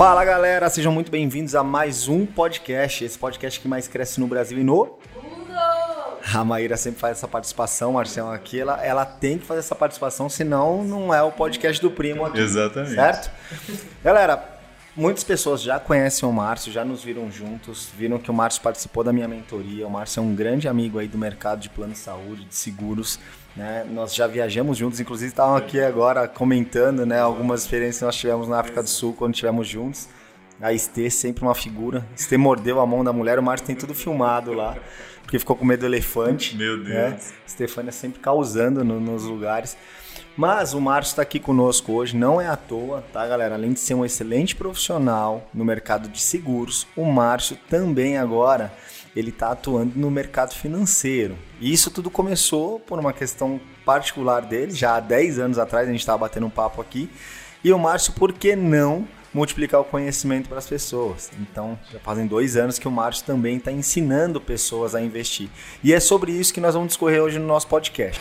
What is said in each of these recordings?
Fala galera, sejam muito bem-vindos a mais um podcast, esse podcast que mais cresce no Brasil e no a Maíra sempre faz essa participação, Marcelo aqui, ela, ela tem que fazer essa participação, senão não é o podcast do primo aqui. Exatamente. Certo? Galera, muitas pessoas já conhecem o Márcio, já nos viram juntos, viram que o Márcio participou da minha mentoria. O Márcio é um grande amigo aí do mercado de plano de saúde, de seguros. Né? Nós já viajamos juntos, inclusive estavam aqui agora comentando né, algumas experiências que nós tivemos na África do Sul quando estivemos juntos. A Estê sempre uma figura. Estê mordeu a mão da mulher, o Márcio tem tudo filmado lá porque ficou com medo do elefante. Meu né? Deus. Stefania sempre causando no, nos lugares. Mas o Márcio está aqui conosco hoje, não é à toa, tá, galera? Além de ser um excelente profissional no mercado de seguros, o Márcio também agora ele está atuando no mercado financeiro. E isso tudo começou por uma questão particular dele, já há 10 anos atrás, a gente estava batendo um papo aqui. E o Márcio, por que não multiplicar o conhecimento para as pessoas. Então, já fazem dois anos que o Márcio também está ensinando pessoas a investir. E é sobre isso que nós vamos discorrer hoje no nosso podcast.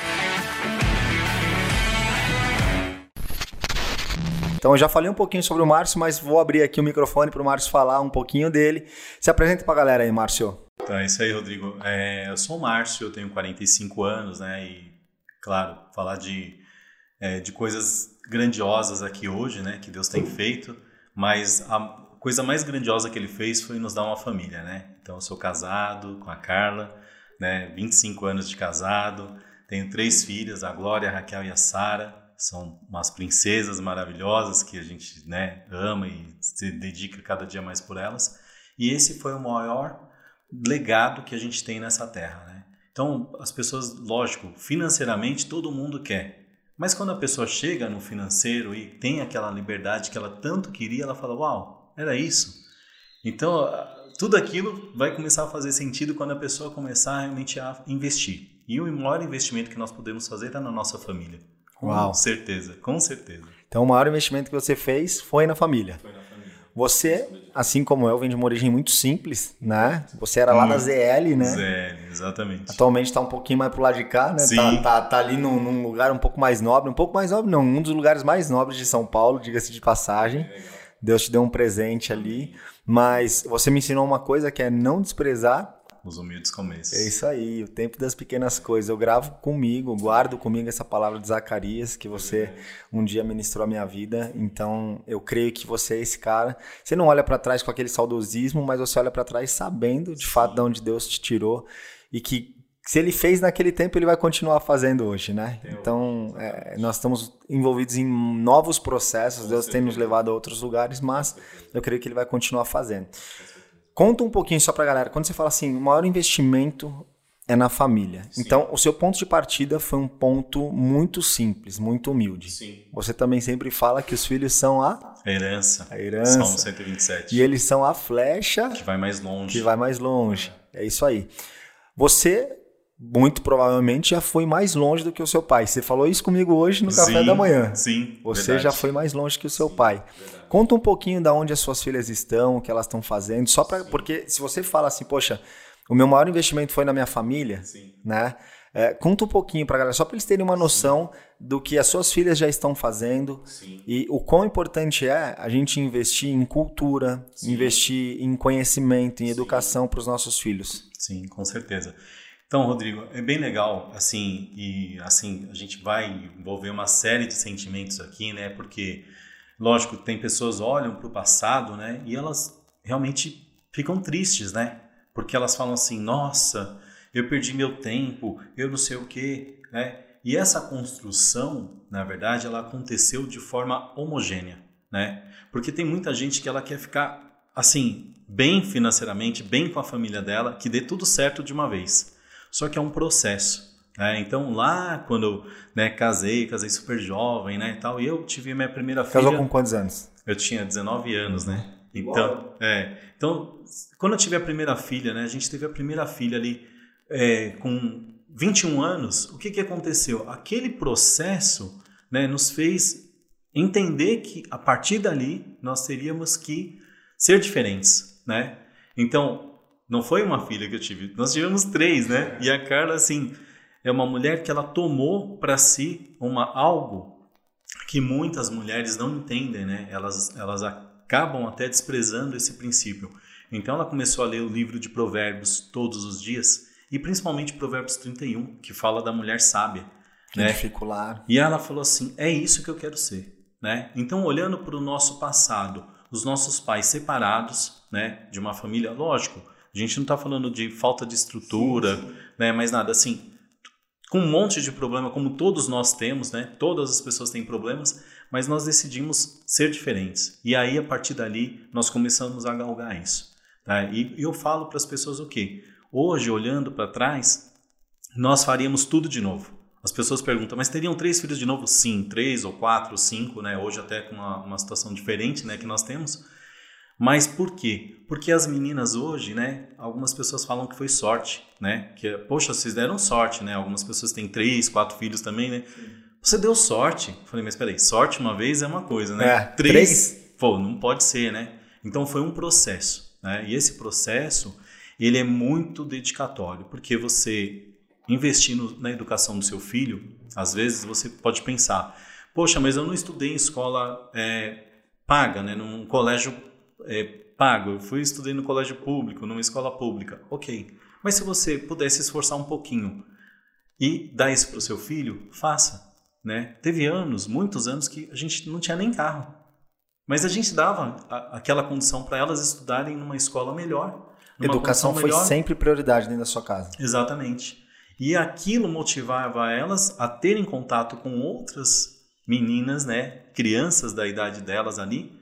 Então, eu já falei um pouquinho sobre o Márcio, mas vou abrir aqui o microfone para o Márcio falar um pouquinho dele. Se apresenta para a galera aí, Márcio. Então, é isso aí, Rodrigo. É, eu sou o Márcio, eu tenho 45 anos, né? E, claro, falar de, é, de coisas grandiosas aqui hoje, né? Que Deus tem feito. Mas a coisa mais grandiosa que ele fez foi nos dar uma família, né? Então eu sou casado com a Carla, né? 25 anos de casado, tenho três filhas, a Glória, a Raquel e a Sara. São umas princesas maravilhosas que a gente, né, ama e se dedica cada dia mais por elas. E esse foi o maior legado que a gente tem nessa terra, né? Então, as pessoas, lógico, financeiramente todo mundo quer, mas quando a pessoa chega no financeiro e tem aquela liberdade que ela tanto queria, ela fala: Uau, era isso. Então, tudo aquilo vai começar a fazer sentido quando a pessoa começar realmente a investir. E o maior investimento que nós podemos fazer é na nossa família. Uau. Com certeza, com certeza. Então, o maior investimento que você fez foi na família. Foi na família. Você, assim como eu, vem de uma origem muito simples, né? Você era lá Hum. da ZL, né? ZL, exatamente. Atualmente está um pouquinho mais pro lado de cá, né? Sim. Tá, tá, tá ali num, num lugar um pouco mais nobre. Um pouco mais nobre, não. Um dos lugares mais nobres de São Paulo, diga-se de passagem. Deus te deu um presente ali. Mas você me ensinou uma coisa que é não desprezar Os humildes começos. é isso aí, o tempo das pequenas coisas. Eu gravo comigo, guardo comigo essa palavra de Zacarias que você um dia ministrou a minha vida. Então, eu creio que você é esse cara. Você não olha para trás com aquele saudosismo, mas você olha para trás sabendo de fato de onde Deus te tirou e que se ele fez naquele tempo, ele vai continuar fazendo hoje, né? Então, é, nós estamos envolvidos em novos processos, Deus tem nos levado a outros lugares, mas eu creio que ele vai continuar fazendo. Conta um pouquinho só pra galera. Quando você fala assim, o maior investimento é na família. Então, o seu ponto de partida foi um ponto muito simples, muito humilde. Sim. Você também sempre fala que os filhos são a, A herança. a herança. Salmo 127. E eles são a flecha Que vai mais longe. que vai mais longe. É isso aí. Você, muito provavelmente, já foi mais longe do que o seu pai. Você falou isso comigo hoje no café Sim, da manhã. Sim. Você verdade. já foi mais longe que o seu pai. Conta um pouquinho da onde as suas filhas estão, o que elas estão fazendo, só para porque se você fala assim, poxa, o meu maior investimento foi na minha família, Sim. né? É, conta um pouquinho para galera, só para eles terem uma noção do que as suas filhas já estão fazendo Sim. e o quão importante é a gente investir em cultura, investir em conhecimento, em educação para os nossos filhos. Sim, com certeza. Então, Rodrigo, é bem legal, assim, e assim, a gente vai envolver uma série de sentimentos aqui, né? Porque, lógico, tem pessoas olham para o passado, né? E elas realmente ficam tristes, né? Porque elas falam assim, nossa, eu perdi meu tempo, eu não sei o quê, né? E essa construção, na verdade, ela aconteceu de forma homogênea, né? Porque tem muita gente que ela quer ficar assim, bem financeiramente, bem com a família dela, que dê tudo certo de uma vez. Só que é um processo. Né? Então lá quando eu né, casei, casei super jovem, né, e tal, e eu tive a minha primeira Casou filha. com quantos anos? Eu tinha 19 anos, né? Então, é, então, quando eu tive a primeira filha, né? A gente teve a primeira filha ali é, com 21 anos. O que que aconteceu? Aquele processo, né, nos fez entender que a partir dali nós teríamos que ser diferentes, né? Então, não foi uma filha que eu tive, nós tivemos três, né? E a Carla, assim, é uma mulher que ela tomou para si uma algo que muitas mulheres não entendem, né? Elas, elas acabam até desprezando esse princípio. Então ela começou a ler o livro de Provérbios todos os dias, e principalmente Provérbios 31, que fala da mulher sábia. Que né? dificular. E ela falou assim: é isso que eu quero ser. Né? Então, olhando para o nosso passado, os nossos pais separados né, de uma família, lógico, a gente não está falando de falta de estrutura, sim, sim. Né, mas nada assim, com um monte de problema, como todos nós temos, né? Todas as pessoas têm problemas, mas nós decidimos ser diferentes. E aí, a partir dali, nós começamos a galgar isso. Tá? E eu falo para as pessoas o quê? Hoje, olhando para trás, nós faríamos tudo de novo. As pessoas perguntam, mas teriam três filhos de novo? Sim, três ou quatro ou cinco, né? Hoje até com uma, uma situação diferente, né, que nós temos. Mas por quê? Porque as meninas hoje, né? Algumas pessoas falam que foi sorte, né? Que, poxa, vocês deram sorte, né? Algumas pessoas têm três, quatro filhos também, né? Você deu sorte. falei, mas peraí, sorte uma vez é uma coisa, né? É, três, três, pô, não pode ser, né? Então foi um processo, né? E esse processo, ele é muito dedicatório, porque você investindo na educação do seu filho, às vezes você pode pensar, poxa, mas eu não estudei em escola é, paga, né, num colégio é, pago, eu fui estudei no colégio público, numa escola pública, ok. Mas se você pudesse esforçar um pouquinho e dar isso para o seu filho, faça. Né? Teve anos, muitos anos, que a gente não tinha nem carro. Mas a gente dava a, aquela condição para elas estudarem numa escola melhor. Numa Educação foi melhor. sempre prioridade dentro da sua casa. Exatamente. E aquilo motivava elas a terem contato com outras meninas, né, crianças da idade delas ali,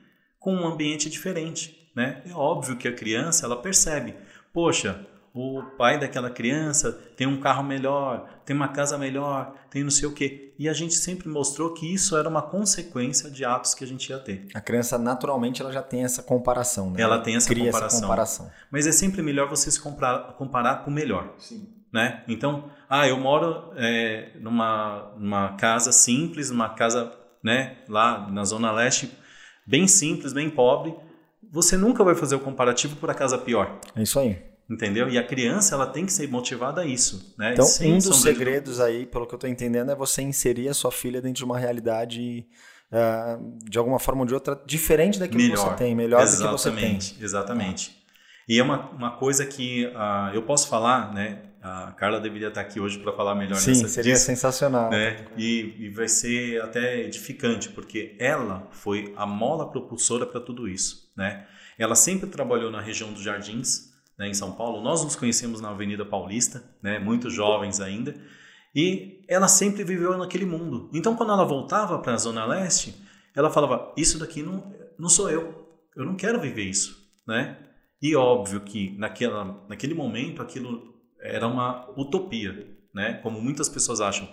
com um ambiente diferente, né? É óbvio que a criança ela percebe, poxa, o pai daquela criança tem um carro melhor, tem uma casa melhor, tem não sei o quê. E a gente sempre mostrou que isso era uma consequência de atos que a gente ia ter. A criança, naturalmente, ela já tem essa comparação, né? Ela tem essa comparação. essa comparação. Mas é sempre melhor você se comparar, comparar com o melhor. Sim né? Então, ah, eu moro é, numa, numa casa simples, numa casa, né, lá na zona leste, bem simples, bem pobre. Você nunca vai fazer o comparativo por a casa pior. É isso aí. Entendeu? E a criança ela tem que ser motivada a isso, né? Então, Sem um dos segredos aí, pelo que eu estou entendendo, é você inserir a sua filha dentro de uma realidade uh, de alguma forma ou de outra diferente daquilo melhor. que você tem, melhor exatamente, do que você tem. Exatamente. E é uma, uma coisa que uh, eu posso falar, né? A Carla deveria estar aqui hoje para falar melhor Sim, nessa seria disso, sensacional. Né? E, e vai ser até edificante, porque ela foi a mola propulsora para tudo isso. Né? Ela sempre trabalhou na região dos Jardins, né, em São Paulo. Nós nos conhecemos na Avenida Paulista, né, muito jovens ainda. E ela sempre viveu naquele mundo. Então, quando ela voltava para a Zona Leste, ela falava: Isso daqui não, não sou eu. Eu não quero viver isso. Né? E óbvio que naquela, naquele momento aquilo era uma utopia, né? Como muitas pessoas acham.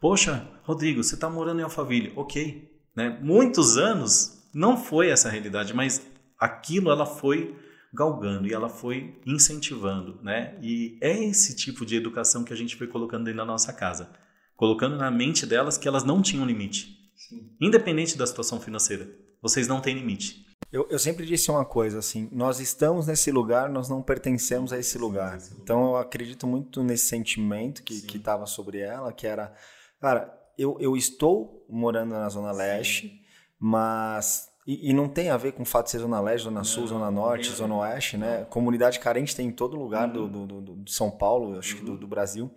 Poxa, Rodrigo, você está morando em Alphaville, ok? Né? Muitos anos não foi essa a realidade, mas aquilo ela foi galgando e ela foi incentivando, né? E é esse tipo de educação que a gente foi colocando dentro da nossa casa, colocando na mente delas que elas não tinham limite, Sim. independente da situação financeira. Vocês não têm limite. Eu, eu, sempre disse uma coisa assim: nós estamos nesse lugar, nós não pertencemos a esse lugar. Então eu acredito muito nesse sentimento que estava sobre ela, que era, cara, eu, eu estou morando na Zona Leste, mas. E, e, não tem a ver com o fato de ser Zona Leste, Zona Sul, Zona Norte, Zona Oeste, né? Comunidade carente tem em todo lugar do, do, do, do São Paulo, acho que do, do Brasil.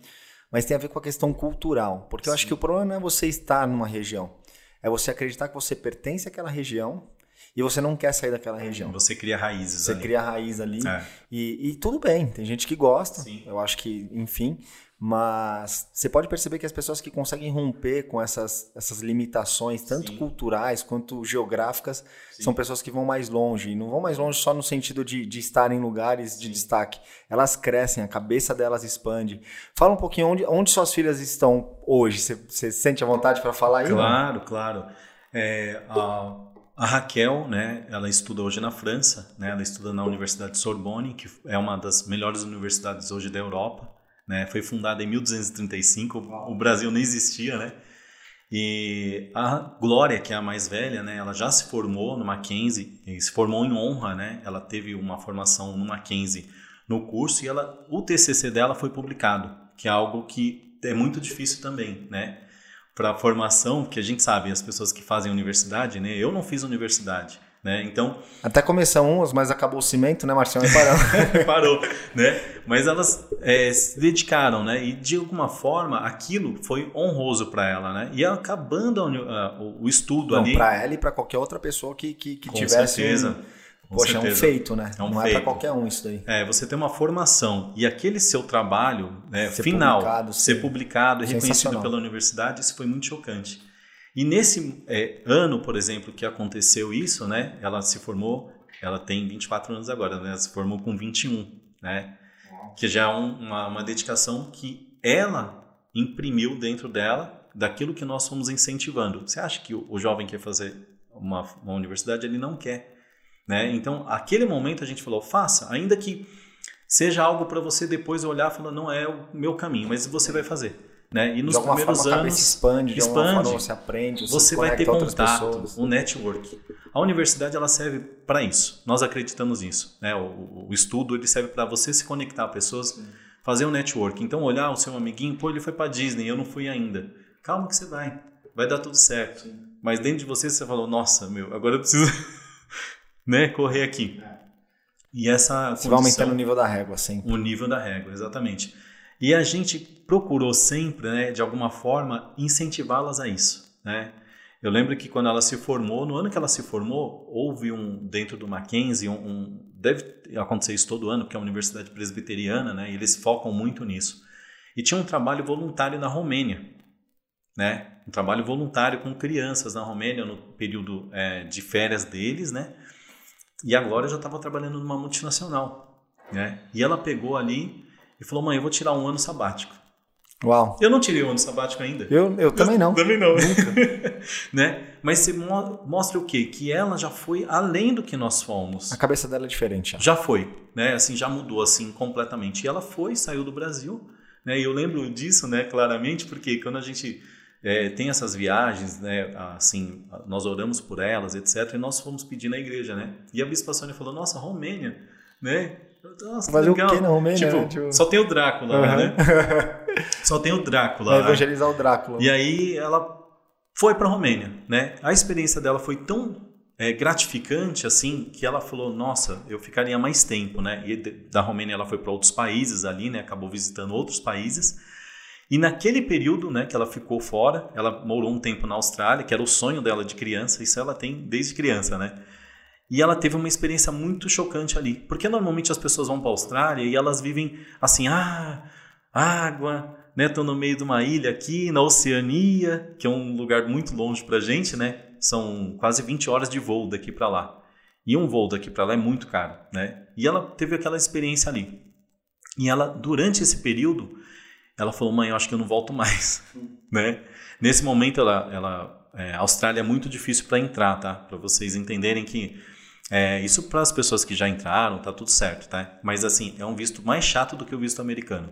Mas tem a ver com a questão cultural. Porque eu acho que o problema não é você estar numa região. É você acreditar que você pertence àquela região e você não quer sair daquela região. Você cria raízes Você ali. cria raiz ali. É. E, e, tudo bem, tem gente que gosta, Sim. eu acho que, enfim. Mas você pode perceber que as pessoas que conseguem romper com essas, essas limitações, tanto Sim. culturais quanto geográficas, Sim. são pessoas que vão mais longe. E não vão mais longe só no sentido de, de estar em lugares de destaque. Elas crescem, a cabeça delas expande. Fala um pouquinho onde, onde suas filhas estão hoje. Você, você sente a vontade para falar aí? Claro, claro. É, a a Raquel, né, ela estuda hoje na França, né, ela estuda na Universidade de Sorbonne, que é uma das melhores universidades hoje da Europa, né, foi fundada em 1235, o Brasil nem existia, né, e a Glória, que é a mais velha, né, ela já se formou no Mackenzie, se formou em honra, né, ela teve uma formação no Mackenzie no curso e ela, o TCC dela foi publicado, que é algo que é muito difícil também, né, para a formação, que a gente sabe, as pessoas que fazem universidade, né? Eu não fiz universidade, Né? Então, Até começamos, mas acabou o cimento, né, Marcelo? Parou. parou, né? Mas elas é, se dedicaram, né? E de alguma forma aquilo foi honroso para ela, né? E acabando a, a, o estudo Não, ali. para ela e para qualquer outra pessoa que, que, que Com tivesse. certeza. Um, Com poxa, é um certeza. feito, né? É um Não é feito. para qualquer um isso daí. É, você tem uma formação e aquele seu trabalho né, Ser final publicado, ser sim. publicado e reconhecido pela universidade, isso foi muito chocante. E nesse é, ano, por exemplo, que aconteceu isso, né? Ela se formou, ela tem 24 anos agora, né? Ela se formou com 21, né? Que já é um- uma, uma dedicação que ela imprimiu dentro dela daquilo que nós fomos incentivando. Você acha que o, o jovem quer fazer uma, uma universidade? Ele não quer. Né? Então, aquele momento a gente falou, faça, ainda que seja algo para você depois olhar e falar, não é o meu caminho, mas você vai fazer. Né? E nos primeiros forma anos, expande, expande. forma você aprende, você, você vai ter contato, pessoas. o network. A universidade ela serve para isso. Nós acreditamos nisso. Né? O, o estudo ele serve para você se conectar a pessoas, fazer um network. Então olhar o seu amiguinho, pô, ele foi para Disney, eu não fui ainda. Calma que você vai, vai dar tudo certo. Mas dentro de você você falou, nossa, meu, agora eu preciso, né, correr aqui. E essa Você vai condição- aumentando o nível da régua, sempre. o nível da régua, exatamente. E a gente procurou sempre, né, de alguma forma, incentivá-las a isso, né? Eu lembro que quando ela se formou, no ano que ela se formou, houve um dentro do Mackenzie, um, um- deve acontecer isso todo ano, porque é uma universidade presbiteriana, né? E eles focam muito nisso. E tinha um trabalho voluntário na Romênia, né? Um trabalho voluntário com crianças na Romênia no período é, de férias deles, né? E agora eu já estava trabalhando numa multinacional, né? E ela pegou ali e falou: "Mãe, eu vou tirar um ano sabático". Uau. Eu não tirei um ano sabático ainda. Eu, eu também não. Também não. né? Mas você mo- mostra o quê? Que ela já foi além do que nós fomos. A cabeça dela é diferente. ó. Já foi, né? Assim, já mudou assim completamente. E ela foi, saiu do Brasil, né? E eu lembro disso, né? Claramente, porque quando a gente é, tem essas viagens, né? Assim, nós oramos por elas, etc. E nós fomos pedir na igreja, né? E a Bispa Sônia falou: Nossa, Romênia, né? Nossa, o legal. quê na Romênia, Tipo, né? Tipo- só tem o Drácula, Aham. né? Só tem o Drácula. Evangelizar o Drácula. E aí ela foi para a Romênia, né? A experiência dela foi tão é, gratificante assim que ela falou: Nossa, eu ficaria mais tempo, né? E da Romênia ela foi para outros países ali, né? Acabou visitando outros países. E naquele período, né, que ela ficou fora, ela morou um tempo na Austrália, que era o sonho dela de criança. Isso ela tem desde criança, né? E ela teve uma experiência muito chocante ali, porque normalmente as pessoas vão para a Austrália e elas vivem assim, ah, água, né? Tô no meio de uma ilha aqui na Oceania, que é um lugar muito longe pra gente, né? São quase 20 horas de voo daqui para lá. E um voo daqui para lá é muito caro, né? E ela teve aquela experiência ali. E ela durante esse período, ela falou: "Mãe, eu acho que eu não volto mais", né? Nesse momento ela ela é, Austrália é muito difícil para entrar, tá? Para vocês entenderem que é, isso para as pessoas que já entraram, tá tudo certo, tá? Mas assim, é um visto mais chato do que o visto americano.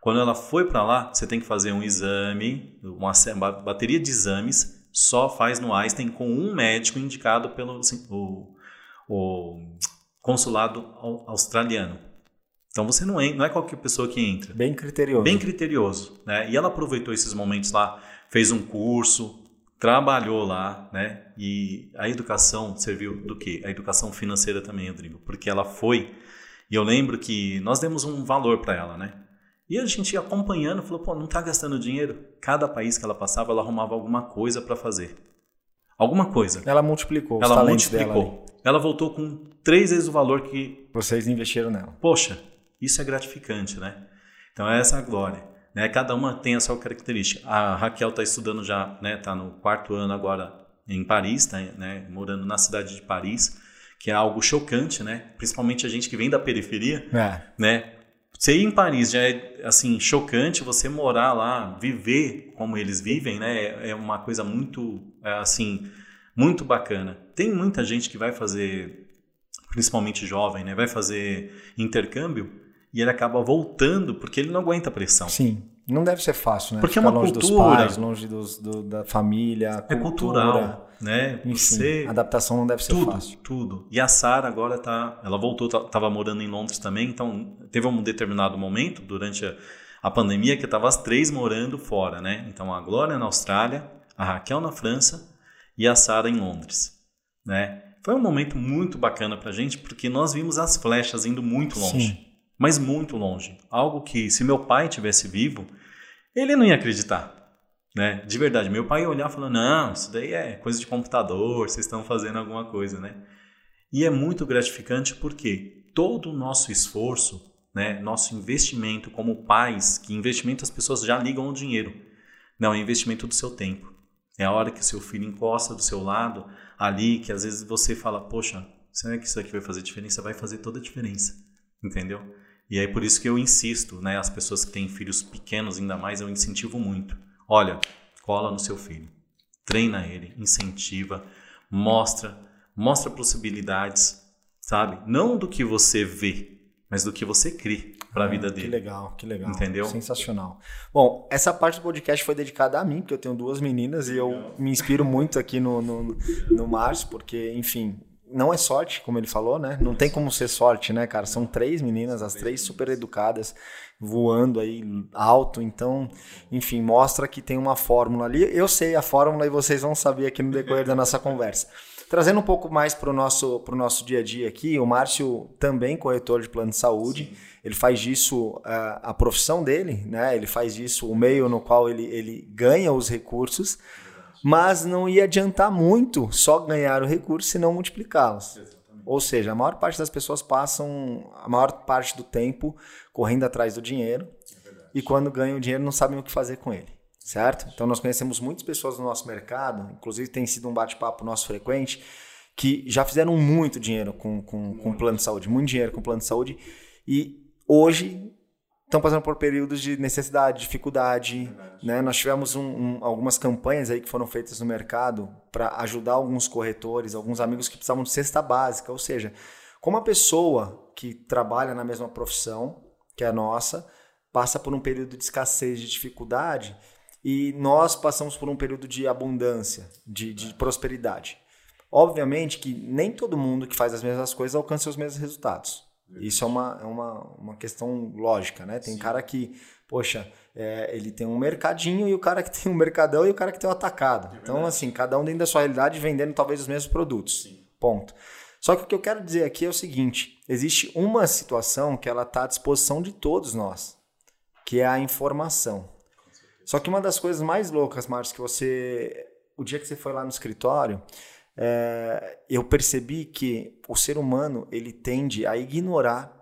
Quando ela foi para lá, você tem que fazer um exame, uma bateria de exames, só faz no Einstein com um médico indicado pelo assim, o, o consulado au- australiano. Então você não, en- não é qualquer pessoa que entra Bem criterioso. bem criterioso, né? E ela aproveitou esses momentos lá, fez um curso, trabalhou lá, né? E a educação serviu do quê? A educação financeira também, Rodrigo, porque ela foi. E eu lembro que nós demos um valor para ela, né? E a gente ia acompanhando, falou, pô, não tá gastando dinheiro. Cada país que ela passava, ela arrumava alguma coisa para fazer. Alguma coisa. Ela multiplicou Ela talentos dela. multiplicou. Ela voltou com três vezes o valor que Vocês investiram nela. Poxa, isso é gratificante, né? Então é essa a glória. Né? Cada uma tem a sua característica. A Raquel está estudando já, né? Está no quarto ano agora em Paris, tá, né? Morando na cidade de Paris, que é algo chocante, né? Principalmente a gente que vem da periferia, É. né? Você ir em Paris já é assim chocante. Você morar lá, viver como eles vivem, né? É uma coisa muito é, assim muito bacana. Tem muita gente que vai fazer, principalmente jovem, né? Vai fazer intercâmbio e ele acaba voltando porque ele não aguenta a pressão. Sim. Não deve ser fácil, né? Porque é Ficar uma longe cultura. dos pais, longe dos, do- da família, É cultura, cultural, né? Enfim, Você a adaptação não deve ser tudo, fácil. tudo. E a Sara agora tá, ela voltou, tá- tava morando em Londres também, então teve um determinado momento durante a, a pandemia que tava as três morando fora, né? Então a Glória na Austrália, a Raquel na França e a Sara em Londres, né? Foi um momento muito bacana pra gente, porque nós vimos as flechas indo muito longe. Sim. Mas muito longe. Algo que, se meu pai tivesse vivo, ele não ia acreditar. Né? De verdade, meu pai ia olhar e falar: não, isso daí é coisa de computador, vocês estão fazendo alguma coisa, né? E é muito gratificante porque todo o nosso esforço, né, nosso investimento como pais, que investimento as pessoas já ligam ao dinheiro, não, é investimento do seu tempo. É a hora que o seu filho encosta do seu lado, ali, que às vezes você fala, poxa, será que isso aqui vai fazer diferença? Vai fazer toda a diferença, entendeu? E aí por isso que eu insisto, né? As pessoas que têm filhos pequenos, ainda mais, eu incentivo muito. Olha, cola no seu filho, treina ele, incentiva, mostra, mostra possibilidades, sabe? Não do que você vê, mas do que você crê para a ah, vida dele. Que legal, que legal. Entendeu? Sensacional. Bom, essa parte do podcast foi dedicada a mim, porque eu tenho duas meninas e eu me inspiro muito aqui no, no, no Márcio, porque, enfim, não é sorte, como ele falou, né? Não tem como ser sorte, né, cara? São três meninas, as três super educadas, voando aí alto. Então, enfim, mostra que tem uma fórmula ali. Eu sei a fórmula e vocês vão saber aqui no decorrer da nossa conversa. Trazendo um pouco mais para o nosso, pro nosso dia a dia aqui, o Márcio também corretor de plano de saúde. Sim. Ele faz disso a, a profissão dele, né? Ele faz disso o meio no qual ele, ele ganha os recursos, mas não ia adiantar muito só ganhar o recurso se não multiplicá-los. Ou seja, a maior parte das pessoas passam a maior parte do tempo correndo atrás do dinheiro é e quando ganham o dinheiro não sabem o que fazer com ele certo? Então nós conhecemos muitas pessoas no nosso mercado, inclusive tem sido um bate-papo nosso frequente, que já fizeram muito dinheiro com, com, com plano de saúde, muito dinheiro com plano de saúde, e hoje estão passando por períodos de necessidade, dificuldade. Né? Nós tivemos um, um, algumas campanhas aí que foram feitas no mercado para ajudar alguns corretores, alguns amigos que precisavam de cesta básica, ou seja, como a pessoa que trabalha na mesma profissão que a nossa passa por um período de escassez, de dificuldade, e nós passamos por um período de abundância, de, de prosperidade. Obviamente que nem todo mundo que faz as mesmas coisas alcança os mesmos resultados. Isso é uma, é uma, uma questão lógica, né? Tem Sim. cara que, poxa, é, ele tem um mercadinho e o cara que tem um mercadão e o cara que tem um atacado. É então, assim, cada um dentro da sua realidade vendendo talvez os mesmos produtos. Sim. Ponto. Só que o que eu quero dizer aqui é o seguinte: existe uma situação que ela está à disposição de todos nós, que é a informação. Só que uma das coisas mais loucas, Marcos, que você. O dia que você foi lá no escritório, é, eu percebi que o ser humano ele tende a ignorar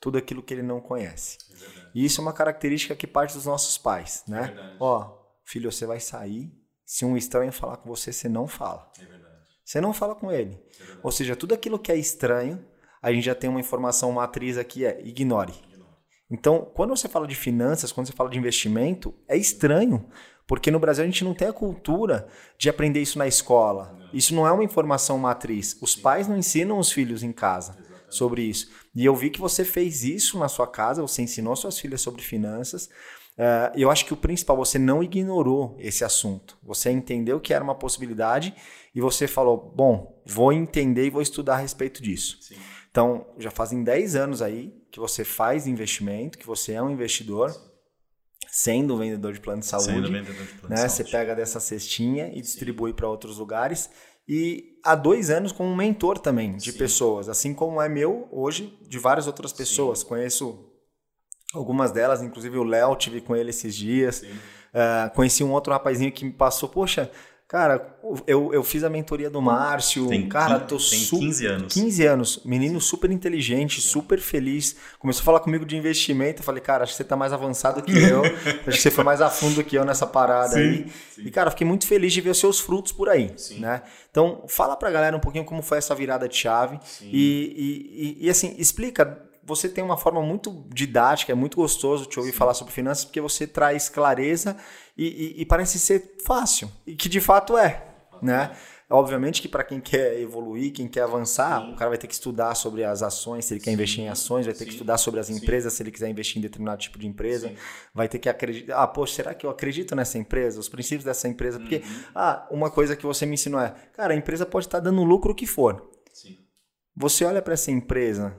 tudo aquilo que ele não conhece. É e isso é uma característica que parte dos nossos pais, né? É Ó, filho, você vai sair, se um estranho falar com você, você não fala. É você não fala com ele. É Ou seja, tudo aquilo que é estranho, a gente já tem uma informação matriz aqui, é ignore. Então, quando você fala de finanças, quando você fala de investimento, é estranho, porque no Brasil a gente não tem a cultura de aprender isso na escola. Isso não é uma informação matriz. Os pais não ensinam os filhos em casa sobre isso. E eu vi que você fez isso na sua casa, você ensinou suas filhas sobre finanças. Uh, eu acho que o principal, você não ignorou esse assunto. Você entendeu que era uma possibilidade e você falou: bom, vou entender e vou estudar a respeito disso. Sim. Então, já fazem 10 anos aí que você faz investimento, que você é um investidor, sendo um vendedor de plano de saúde. Sendo vendedor de plano né? de saúde. Você pega dessa cestinha e distribui para outros lugares. E há dois anos como um mentor também de Sim. pessoas, assim como é meu hoje de várias outras pessoas. Sim. Conheço algumas delas, inclusive o Léo, tive com ele esses dias. Uh, conheci um outro rapazinho que me passou, poxa, Cara, eu, eu fiz a mentoria do Márcio. Tem, cara, tô tem su 15 anos. 15 anos. Menino super inteligente, super feliz. Começou a falar comigo de investimento. Eu falei, cara, acho que você tá mais avançado que eu. acho que você foi mais a fundo que eu nessa parada sim, aí. Sim. E, cara, fiquei muito feliz de ver os seus frutos por aí. Sim. Né? Então, fala pra galera um pouquinho como foi essa virada de chave. E, e, e, e, assim, explica você tem uma forma muito didática, é muito gostoso te ouvir Sim. falar sobre finanças, porque você traz clareza e, e, e, parece ser fácil, e que de fato é, né? Obviamente que para quem quer evoluir, quem quer avançar, Sim. o cara vai ter que estudar sobre as ações, se ele quer Sim. investir em ações, vai ter que estudar sobre as empresas, se ele quiser investir em determinado tipo de empresa, vai ter que acreditar, ah, poxa, será que eu acredito nessa empresa, os princípios dessa empresa? Porque, uhum. ah, uma coisa que você me ensinou é, cara, a empresa pode estar dando lucro o que for. Você olha para essa empresa,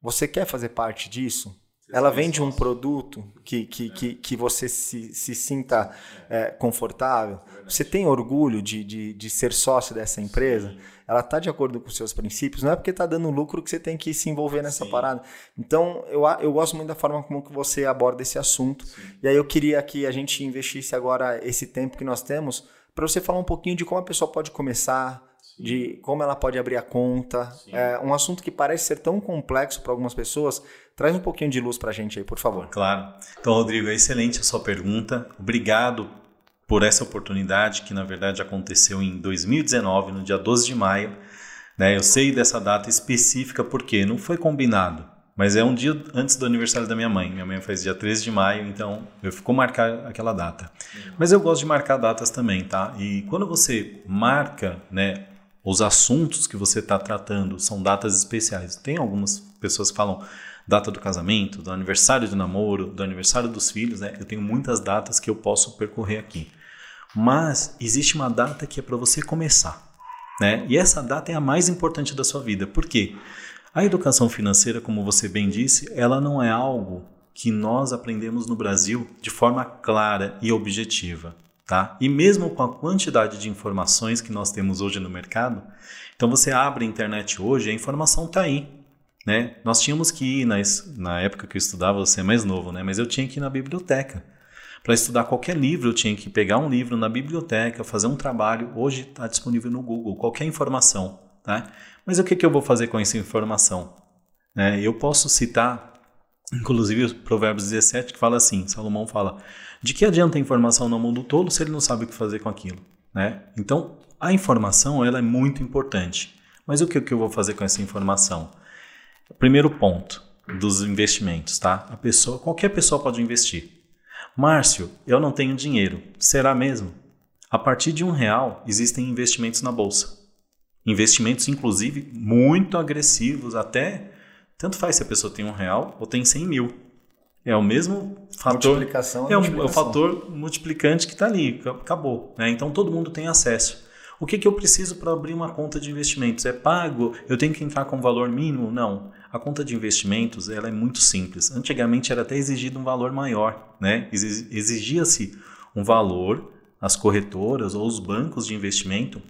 você quer fazer parte disso? ela vende um produto que, que, que, que você se, se sinta é, confortável, você tem orgulho de, de, de ser sócio dessa empresa, ela está de acordo com os seus princípios, não é porque está dando lucro que você tem que se envolver nessa Sim. parada. Então, eu, eu gosto muito da forma como que você aborda esse assunto. Sim. E aí eu queria que a gente investisse agora esse tempo que nós temos para você falar um pouquinho de como a pessoa pode começar, de como ela pode abrir a conta. É um assunto que parece ser tão complexo para algumas pessoas. Traz um pouquinho de luz para a gente aí, por favor. Claro. Então, Rodrigo, é excelente a sua pergunta. Obrigado por essa oportunidade que, na verdade, aconteceu em 2019, no dia 12 de maio. Né? Eu sei dessa data específica porque não foi combinado, mas é um dia antes do aniversário da minha mãe. Minha mãe faz dia 13 de maio, então eu ficou marcar aquela data. Mas eu gosto de marcar datas também, tá? E quando você marca, né, os assuntos que você está tratando são datas especiais. Tem algumas pessoas que falam data do casamento, do aniversário do namoro, do aniversário dos filhos, né? Eu tenho muitas datas que eu posso percorrer aqui. Mas existe uma data que é para você começar, né? E essa data é a mais importante da sua vida. Por quê? A educação financeira, como você bem disse, ela não é algo que nós aprendemos no Brasil de forma clara e objetiva. Tá? E mesmo com a quantidade de informações que nós temos hoje no mercado, então você abre a internet hoje, a informação está aí. Né? Nós tínhamos que ir, na, na época que eu estudava, você é mais novo, né? mas eu tinha que ir na biblioteca. Para estudar qualquer livro, eu tinha que pegar um livro na biblioteca, fazer um trabalho. Hoje está disponível no Google, qualquer informação. Tá? Mas o que, que eu vou fazer com essa informação? É, eu posso citar, inclusive, o Provérbios 17, que fala assim: Salomão fala de que adianta a informação no mundo todo se ele não sabe o que fazer com aquilo? Né? Então, a informação ela é muito importante. Mas o que, que eu vou fazer com essa informação? Primeiro ponto dos investimentos, tá? A pessoa, qualquer pessoa pode investir. Márcio, eu não tenho dinheiro. Será mesmo? A partir de um real existem investimentos na bolsa. Investimentos, inclusive, muito agressivos, até tanto faz se a pessoa tem um real ou tem 100 mil. É o mesmo fator. É, um, é o fator multiplicante que está ali, acabou. Né? Então todo mundo tem acesso. O que, que eu preciso para abrir uma conta de investimentos? É pago? Eu tenho que entrar com valor mínimo? Não. A conta de investimentos ela é muito simples. Antigamente era até exigido um valor maior. Né? Exigia-se um valor, as corretoras ou os bancos de investimento,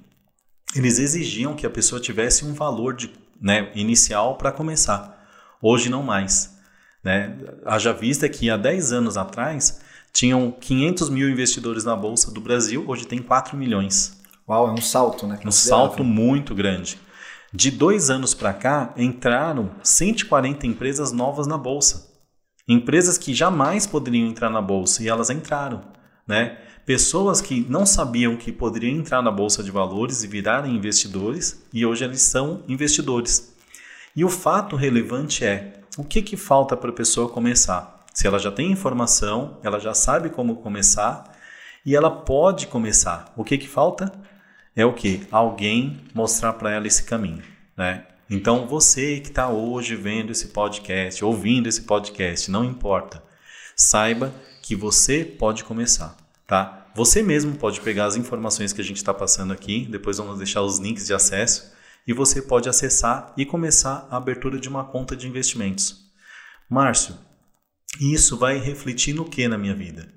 eles exigiam que a pessoa tivesse um valor de, né, inicial para começar. Hoje não mais. Né? Haja vista que há 10 anos atrás tinham 500 mil investidores na Bolsa do Brasil, hoje tem 4 milhões. Uau, é um salto, né? Um salto muito grande. De dois anos para cá, entraram 140 empresas novas na Bolsa. Empresas que jamais poderiam entrar na Bolsa e elas entraram. Né? Pessoas que não sabiam que poderiam entrar na Bolsa de Valores e virarem investidores e hoje eles são investidores. E o fato relevante é o que, que falta para a pessoa começar? Se ela já tem informação, ela já sabe como começar e ela pode começar. O que, que falta? É o que? Alguém mostrar para ela esse caminho. Né? Então, você que está hoje vendo esse podcast, ouvindo esse podcast, não importa. Saiba que você pode começar. Tá? Você mesmo pode pegar as informações que a gente está passando aqui, depois vamos deixar os links de acesso e você pode acessar e começar a abertura de uma conta de investimentos. Márcio, isso vai refletir no que na minha vida?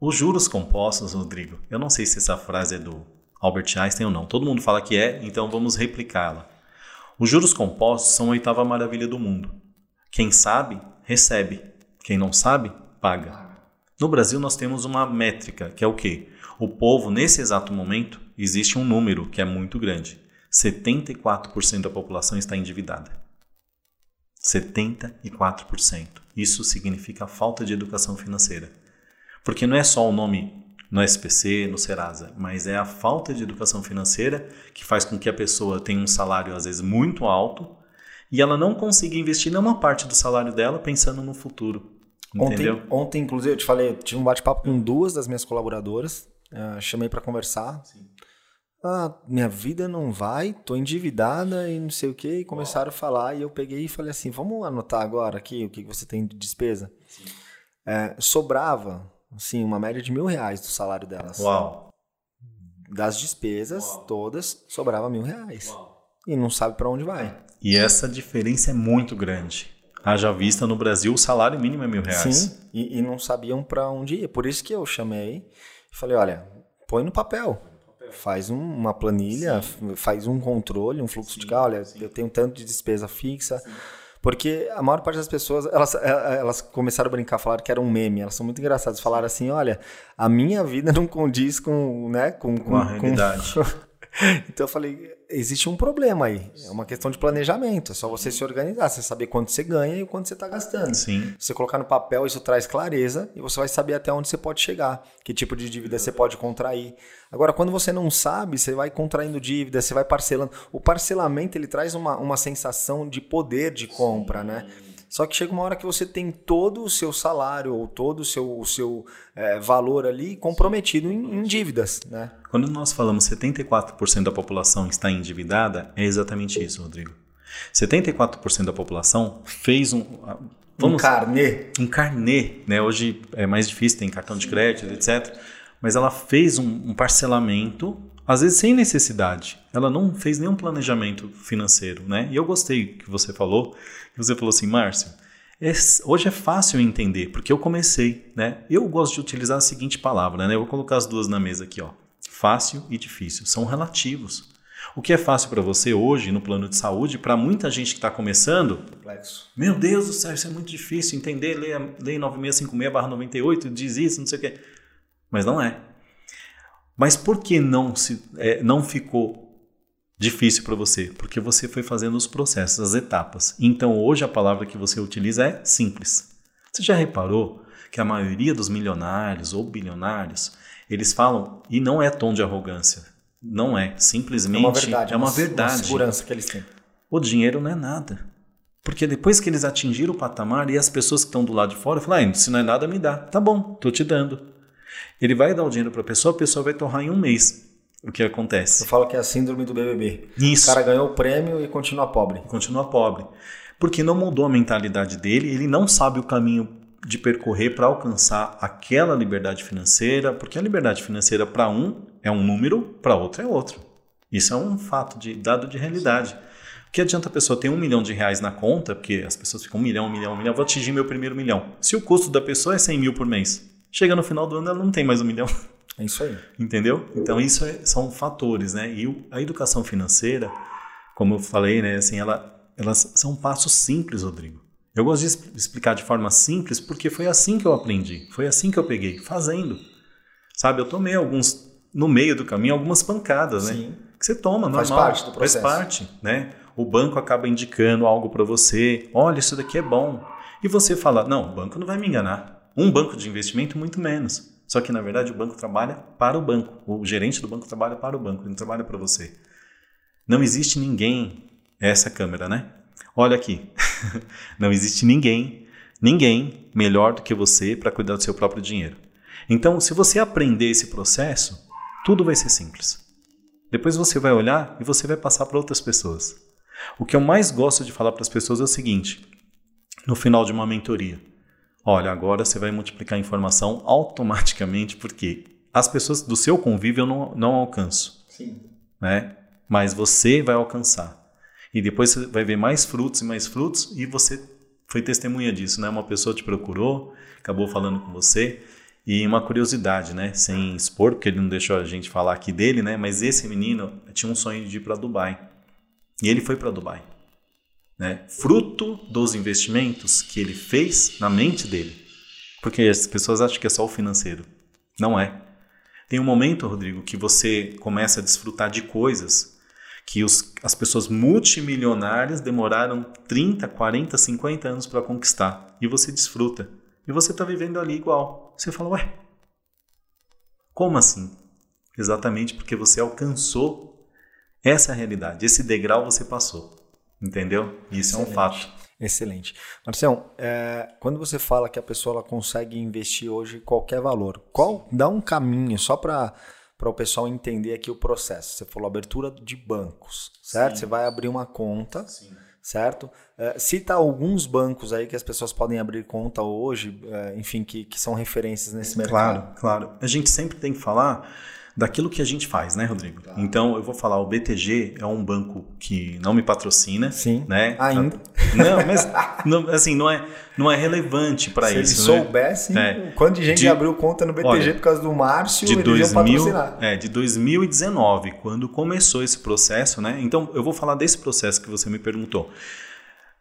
Os juros compostos, Rodrigo, eu não sei se essa frase é do Albert Einstein ou não. Todo mundo fala que é, então vamos replicá-la. Os juros compostos são a oitava maravilha do mundo. Quem sabe, recebe. Quem não sabe, paga. No Brasil nós temos uma métrica, que é o quê? O povo, nesse exato momento, existe um número que é muito grande. 74% da população está endividada. 74%. Isso significa falta de educação financeira. Porque não é só o nome no SPC, no Serasa, mas é a falta de educação financeira que faz com que a pessoa tenha um salário às vezes muito alto e ela não consiga investir nenhuma parte do salário dela pensando no futuro. Entendeu? Ontem, ontem inclusive, eu te falei, eu tive um bate-papo com duas das minhas colaboradoras, uh, chamei para conversar. Sim ah, minha vida não vai, tô endividada e não sei o que, e começaram a falar, e eu peguei e falei assim, vamos anotar agora aqui o que você tem de despesa. É, sobrava, assim, uma média de mil reais do salário delas. Uau! Das despesas Uau. todas, sobrava mil reais. Uau. E não sabe para onde vai. E essa diferença é muito grande. Haja vista no Brasil o salário mínimo é mil reais. Sim, e, e não sabiam para onde ir. Por isso que eu chamei e falei: olha, põe no papel. Faz um, uma planilha, sim. faz um controle, um fluxo sim, de caixa. Olha, sim. eu tenho tanto de despesa fixa. Porque a maior parte das pessoas, elas, é, elas começaram a brincar, falaram que era um meme. Elas são muito engraçadas. Falaram assim: olha, a minha vida não condiz com, né, com, com, com a realidade. Com... então eu falei, existe um problema aí. É uma questão de planejamento. É só você se organizar, você saber quanto você ganha e quanto você está gastando. Sim. Você colocar no papel, isso traz clareza e você vai saber até onde você pode chegar, que tipo de dívida você pode contrair. Agora, quando você não sabe, você vai contraindo dívida, você vai parcelando. O parcelamento ele traz uma, uma sensação de poder de compra, Sim. né? Só que chega uma hora que você tem todo o seu salário ou todo o seu, o seu é, valor ali comprometido em, em, dívidas. Né? Quando nós falamos 74% da população está endividada, é exatamente isso, Rodrigo. 74% da população fez um. Vamos, um carnê. Um carnê. Né? Hoje é mais difícil, tem cartão de crédito, etc. Mas ela fez um, um parcelamento às vezes sem necessidade. Ela não fez nenhum planejamento financeiro, né? E eu gostei que você falou, que você falou assim, Márcio, hoje é fácil entender, porque eu comecei, né? Eu gosto de utilizar a seguinte palavra, né? Eu vou colocar as duas na mesa aqui, ó. Fácil e difícil, são relativos. O que é fácil para você hoje no plano de saúde, para muita gente que está começando, complexo. Meu Deus do céu, isso é muito difícil entender. Lei, lei 9656/98 diz isso, não sei o quê. Mas não é. Mas por que não, se, é, não ficou difícil para você? Porque você foi fazendo os processos, as etapas. Então hoje a palavra que você utiliza é simples. Você já reparou que a maioria dos milionários ou bilionários, eles falam, e não é tom de arrogância, não é, simplesmente é uma verdade. É uma, verdade. Uma segurança que eles têm. O dinheiro não é nada. Porque depois que eles atingiram o patamar e as pessoas que estão do lado de fora falam, ah, se não é nada, me dá. Tá bom, tô te dando. Ele vai dar o dinheiro para a pessoa, a pessoa vai torrar em um mês. O que acontece? Eu falo que é a síndrome do BBB. Isso. O cara ganhou o prêmio e continua pobre. Continua pobre. Porque não mudou a mentalidade dele, ele não sabe o caminho de percorrer para alcançar aquela liberdade financeira, porque a liberdade financeira para um é um número, para outro é outro. Isso é um fato de dado de realidade. O que adianta a pessoa ter um milhão de reais na conta, porque as pessoas ficam um milhão, um milhão, um milhão, vou atingir meu primeiro milhão. Se o custo da pessoa é 100 mil por mês, Chega no final do ano, ela não tem mais um milhão. É isso aí. Entendeu? Então, isso é, são fatores, né? E a educação financeira, como eu falei, né? Assim, ela, elas são passos simples, Rodrigo. Eu gosto de explicar de forma simples porque foi assim que eu aprendi. Foi assim que eu peguei, fazendo. Sabe, eu tomei alguns, no meio do caminho, algumas pancadas, né? Sim. Que você toma, normal. Faz parte do processo. Faz parte, né? O banco acaba indicando algo para você. Olha, isso daqui é bom. E você fala, não, o banco não vai me enganar. Um banco de investimento, muito menos. Só que, na verdade, o banco trabalha para o banco. O gerente do banco trabalha para o banco, ele não trabalha para você. Não existe ninguém. É essa câmera, né? Olha aqui. não existe ninguém, ninguém melhor do que você para cuidar do seu próprio dinheiro. Então, se você aprender esse processo, tudo vai ser simples. Depois você vai olhar e você vai passar para outras pessoas. O que eu mais gosto de falar para as pessoas é o seguinte: no final de uma mentoria, Olha, agora você vai multiplicar a informação automaticamente, porque as pessoas do seu convívio eu não, não alcanço. Sim. Né? Mas você vai alcançar. E depois você vai ver mais frutos e mais frutos, e você foi testemunha disso, né? Uma pessoa te procurou, acabou falando com você. E uma curiosidade, né? Sem expor, porque ele não deixou a gente falar aqui dele, né? Mas esse menino tinha um sonho de ir para Dubai. E ele foi para Dubai né? fruto dos investimentos que ele fez na mente dele. Porque as pessoas acham que é só o financeiro. Não é. Tem um momento, Rodrigo, que você começa a desfrutar de coisas que os, as pessoas multimilionárias demoraram 30, 40, 50 anos para conquistar. E você desfruta. E você está vivendo ali igual. Você fala, ué, como assim? Exatamente porque você alcançou essa realidade, esse degrau você passou. Entendeu? Isso Excelente. é um fato. Excelente. Marcelo, é, quando você fala que a pessoa ela consegue investir hoje qualquer valor, qual dá um caminho só para para o pessoal entender aqui o processo. Você falou abertura de bancos, certo? Sim. Você vai abrir uma conta, Sim. certo? É, cita alguns bancos aí que as pessoas podem abrir conta hoje, é, enfim, que, que são referências nesse mercado. Claro, claro. A gente sempre tem que falar daquilo que a gente faz, né, Rodrigo? Tá. Então, eu vou falar, o BTG é um banco que não me patrocina, Sim. né? Ainda. Não, mas não, assim, não é, não é relevante para isso. Se eles né? soubessem, é. quanto de gente de, abriu conta no BTG olha, por causa do Márcio, de 2000, É, de 2019, quando começou esse processo, né? Então, eu vou falar desse processo que você me perguntou.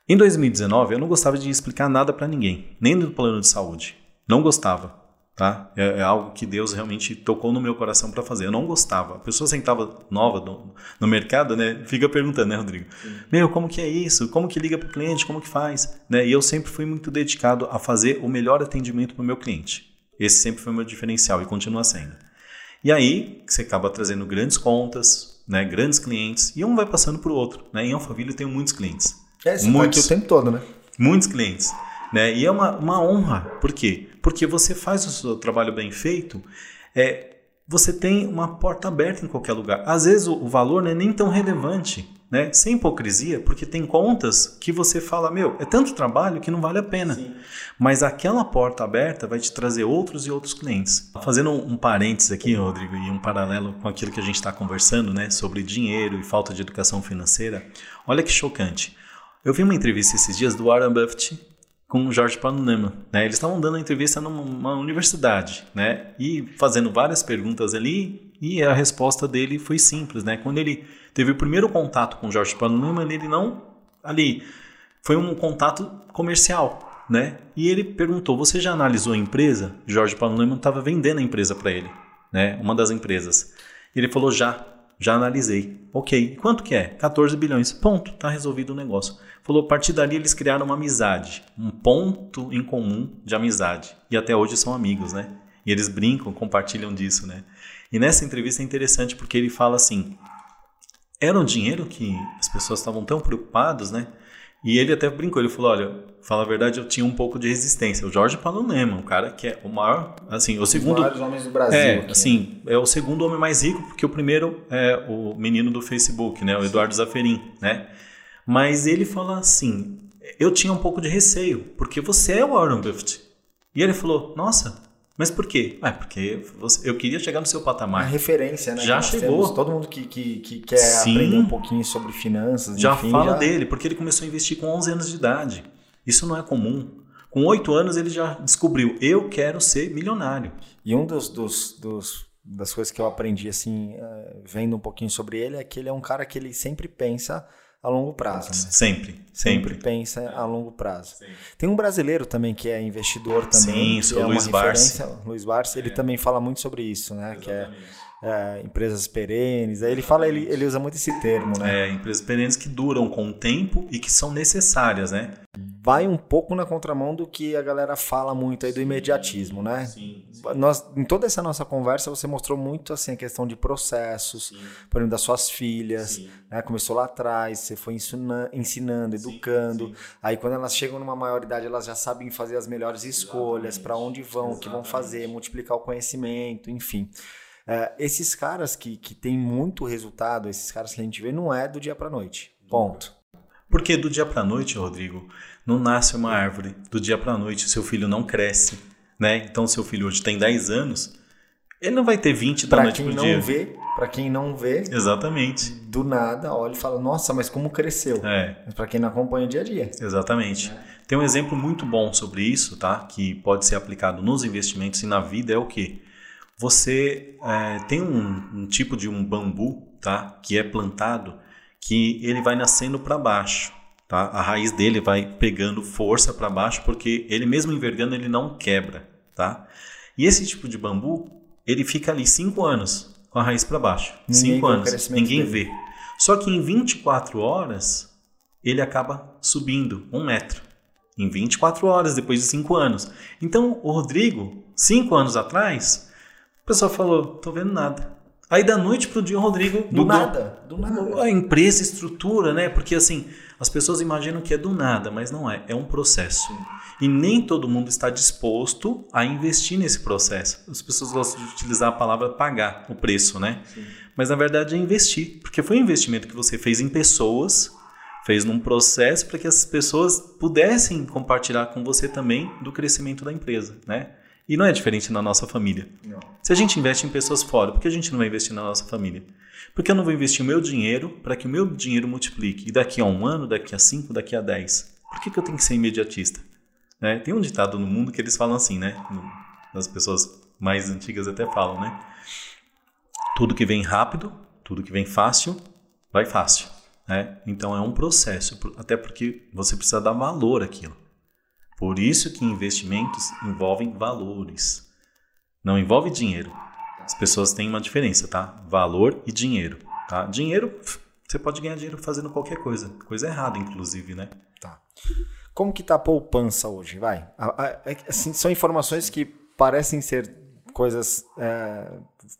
Em 2019, eu não gostava de explicar nada para ninguém, nem do plano de saúde. Não gostava tá? É, é, algo que Deus realmente tocou no meu coração para fazer. Eu não gostava. A pessoa sentava nova no, no mercado, né? Fica perguntando, né, Rodrigo? Sim. Meu, como que é isso? Como que liga para o cliente? Como que faz? Né? E eu sempre fui muito dedicado a fazer o melhor atendimento para o meu cliente. Esse sempre foi o meu diferencial e continua sendo. E aí, você acaba trazendo grandes contas, né, grandes clientes, e um vai passando para o outro. Né? Em Alphaville eu tenho muitos clientes. É, tá muitos, o tempo todo, né? Muitos clientes. Né? E é uma, uma honra. Por quê? Porque você faz o seu trabalho bem feito, é, você tem uma porta aberta em qualquer lugar. Às vezes o, o valor não é nem tão relevante, né? sem hipocrisia, porque tem contas que você fala, meu, é tanto trabalho que não vale a pena. Sim. Mas aquela porta aberta vai te trazer outros e outros clientes. Fazendo um, um parênteses aqui, Rodrigo, e um paralelo com aquilo que a gente está conversando, né, sobre dinheiro e falta de educação financeira, olha que chocante. Eu vi uma entrevista esses dias do Warren Buffett com o Jorge Panunema. Né? Eles estavam dando uma entrevista numa universidade né? e fazendo várias perguntas ali e a resposta dele foi simples. Né? Quando ele teve o primeiro contato com o Jorge Panunema, ele não... ali Foi um contato comercial. Né? E ele perguntou, você já analisou a empresa? Jorge Panunema estava vendendo a empresa para ele. Né? Uma das empresas. Ele falou, já. Já analisei. Ok. Quanto que é? 14 bilhões. Ponto. Está resolvido o negócio. Falou, a partir dali eles criaram uma amizade, um ponto em comum de amizade. E até hoje são amigos, né? E eles brincam, compartilham disso, né? E nessa entrevista é interessante porque ele fala assim: era um dinheiro que as pessoas estavam tão preocupadas, né? E ele até brincou, ele falou: olha, fala a verdade, eu tinha um pouco de resistência. O Jorge Palonema, um cara que é o maior, assim, o segundo. Maiores homens do Brasil. É, aqui, assim, é o segundo homem mais rico, porque o primeiro é o menino do Facebook, né? O Eduardo Zaferin, né? Mas ele fala assim: eu tinha um pouco de receio, porque você é o Warren Buffett. E ele falou: nossa, mas por quê? Ah, porque você, eu queria chegar no seu patamar. A referência, né? Já chegou. Temos, todo mundo que, que, que quer Sim, aprender um pouquinho sobre finanças. Já enfim, fala já... dele, porque ele começou a investir com 11 anos de idade. Isso não é comum. Com 8 anos ele já descobriu: eu quero ser milionário. E um dos, dos, dos das coisas que eu aprendi, assim, eh, vendo um pouquinho sobre ele, é que ele é um cara que ele sempre pensa a longo prazo. Né? Sempre, sempre, sempre. pensa a longo prazo. Sempre. Tem um brasileiro também que é investidor também. Sim, sou é Luiz Barsi. Luiz Barsi, ele é. também fala muito sobre isso, né? Exatamente. Que é, é, empresas perenes. Aí ele fala, ele, ele usa muito esse termo, né? É, empresas perenes que duram com o tempo e que são necessárias, né? Vai um pouco na contramão do que a galera fala muito aí do imediatismo, né? Sim, sim. Nós, em toda essa nossa conversa, você mostrou muito assim a questão de processos, sim. por exemplo, das suas filhas, né? Começou lá atrás, você foi ensinando, ensinando educando. Aí quando elas chegam numa maioridade, elas já sabem fazer as melhores escolhas, para onde vão, o que vão fazer, multiplicar o conhecimento, enfim. É, esses caras que, que têm muito resultado, esses caras que a gente vê, não é do dia para noite. Ponto. Porque do dia para noite, Rodrigo, não nasce uma árvore. Do dia para noite, seu filho não cresce. Né? Então, seu filho hoje tem 10 anos, ele não vai ter 20 da pra noite pro dia. Vê, para quem não vê, exatamente. Do nada, olha e fala: "Nossa, mas como cresceu?". É. Mas para quem não acompanha o dia a dia. Exatamente. É. Tem um exemplo muito bom sobre isso, tá? Que pode ser aplicado nos investimentos e na vida é o que você é, tem um, um, tipo de um bambu, tá? Que é plantado que ele vai nascendo para baixo. Tá? A raiz dele vai pegando força para baixo porque ele mesmo envergando ele não quebra, tá? E esse tipo de bambu ele fica ali cinco anos com a raiz para baixo, Ninguém cinco anos, ninguém dele. vê. Só que em 24 horas ele acaba subindo um metro. Em 24 horas depois de cinco anos. Então o Rodrigo, cinco anos atrás, o pessoal falou, tô vendo nada. Aí da noite pro dia o Rodrigo do nada, do nada. A empresa estrutura, né? Porque assim, as pessoas imaginam que é do nada, mas não é, é um processo. E nem todo mundo está disposto a investir nesse processo. As pessoas gostam de utilizar a palavra pagar o preço, né? Sim. Mas na verdade é investir, porque foi um investimento que você fez em pessoas, fez num processo para que essas pessoas pudessem compartilhar com você também do crescimento da empresa, né? E não é diferente na nossa família. Não. Se a gente investe em pessoas fora, por que a gente não vai investir na nossa família? Porque eu não vou investir o meu dinheiro para que o meu dinheiro multiplique. E daqui a um ano, daqui a cinco, daqui a dez. Por que, que eu tenho que ser imediatista? Né? Tem um ditado no mundo que eles falam assim, né? As pessoas mais antigas até falam, né? Tudo que vem rápido, tudo que vem fácil, vai fácil. Né? Então é um processo, até porque você precisa dar valor àquilo. Por isso que investimentos envolvem valores. Não envolve dinheiro. As pessoas têm uma diferença, tá? Valor e dinheiro, tá? Dinheiro, você pode ganhar dinheiro fazendo qualquer coisa. Coisa errada, inclusive, né? Tá. Como que tá a poupança hoje? Vai. É assim, são informações que parecem ser coisas é,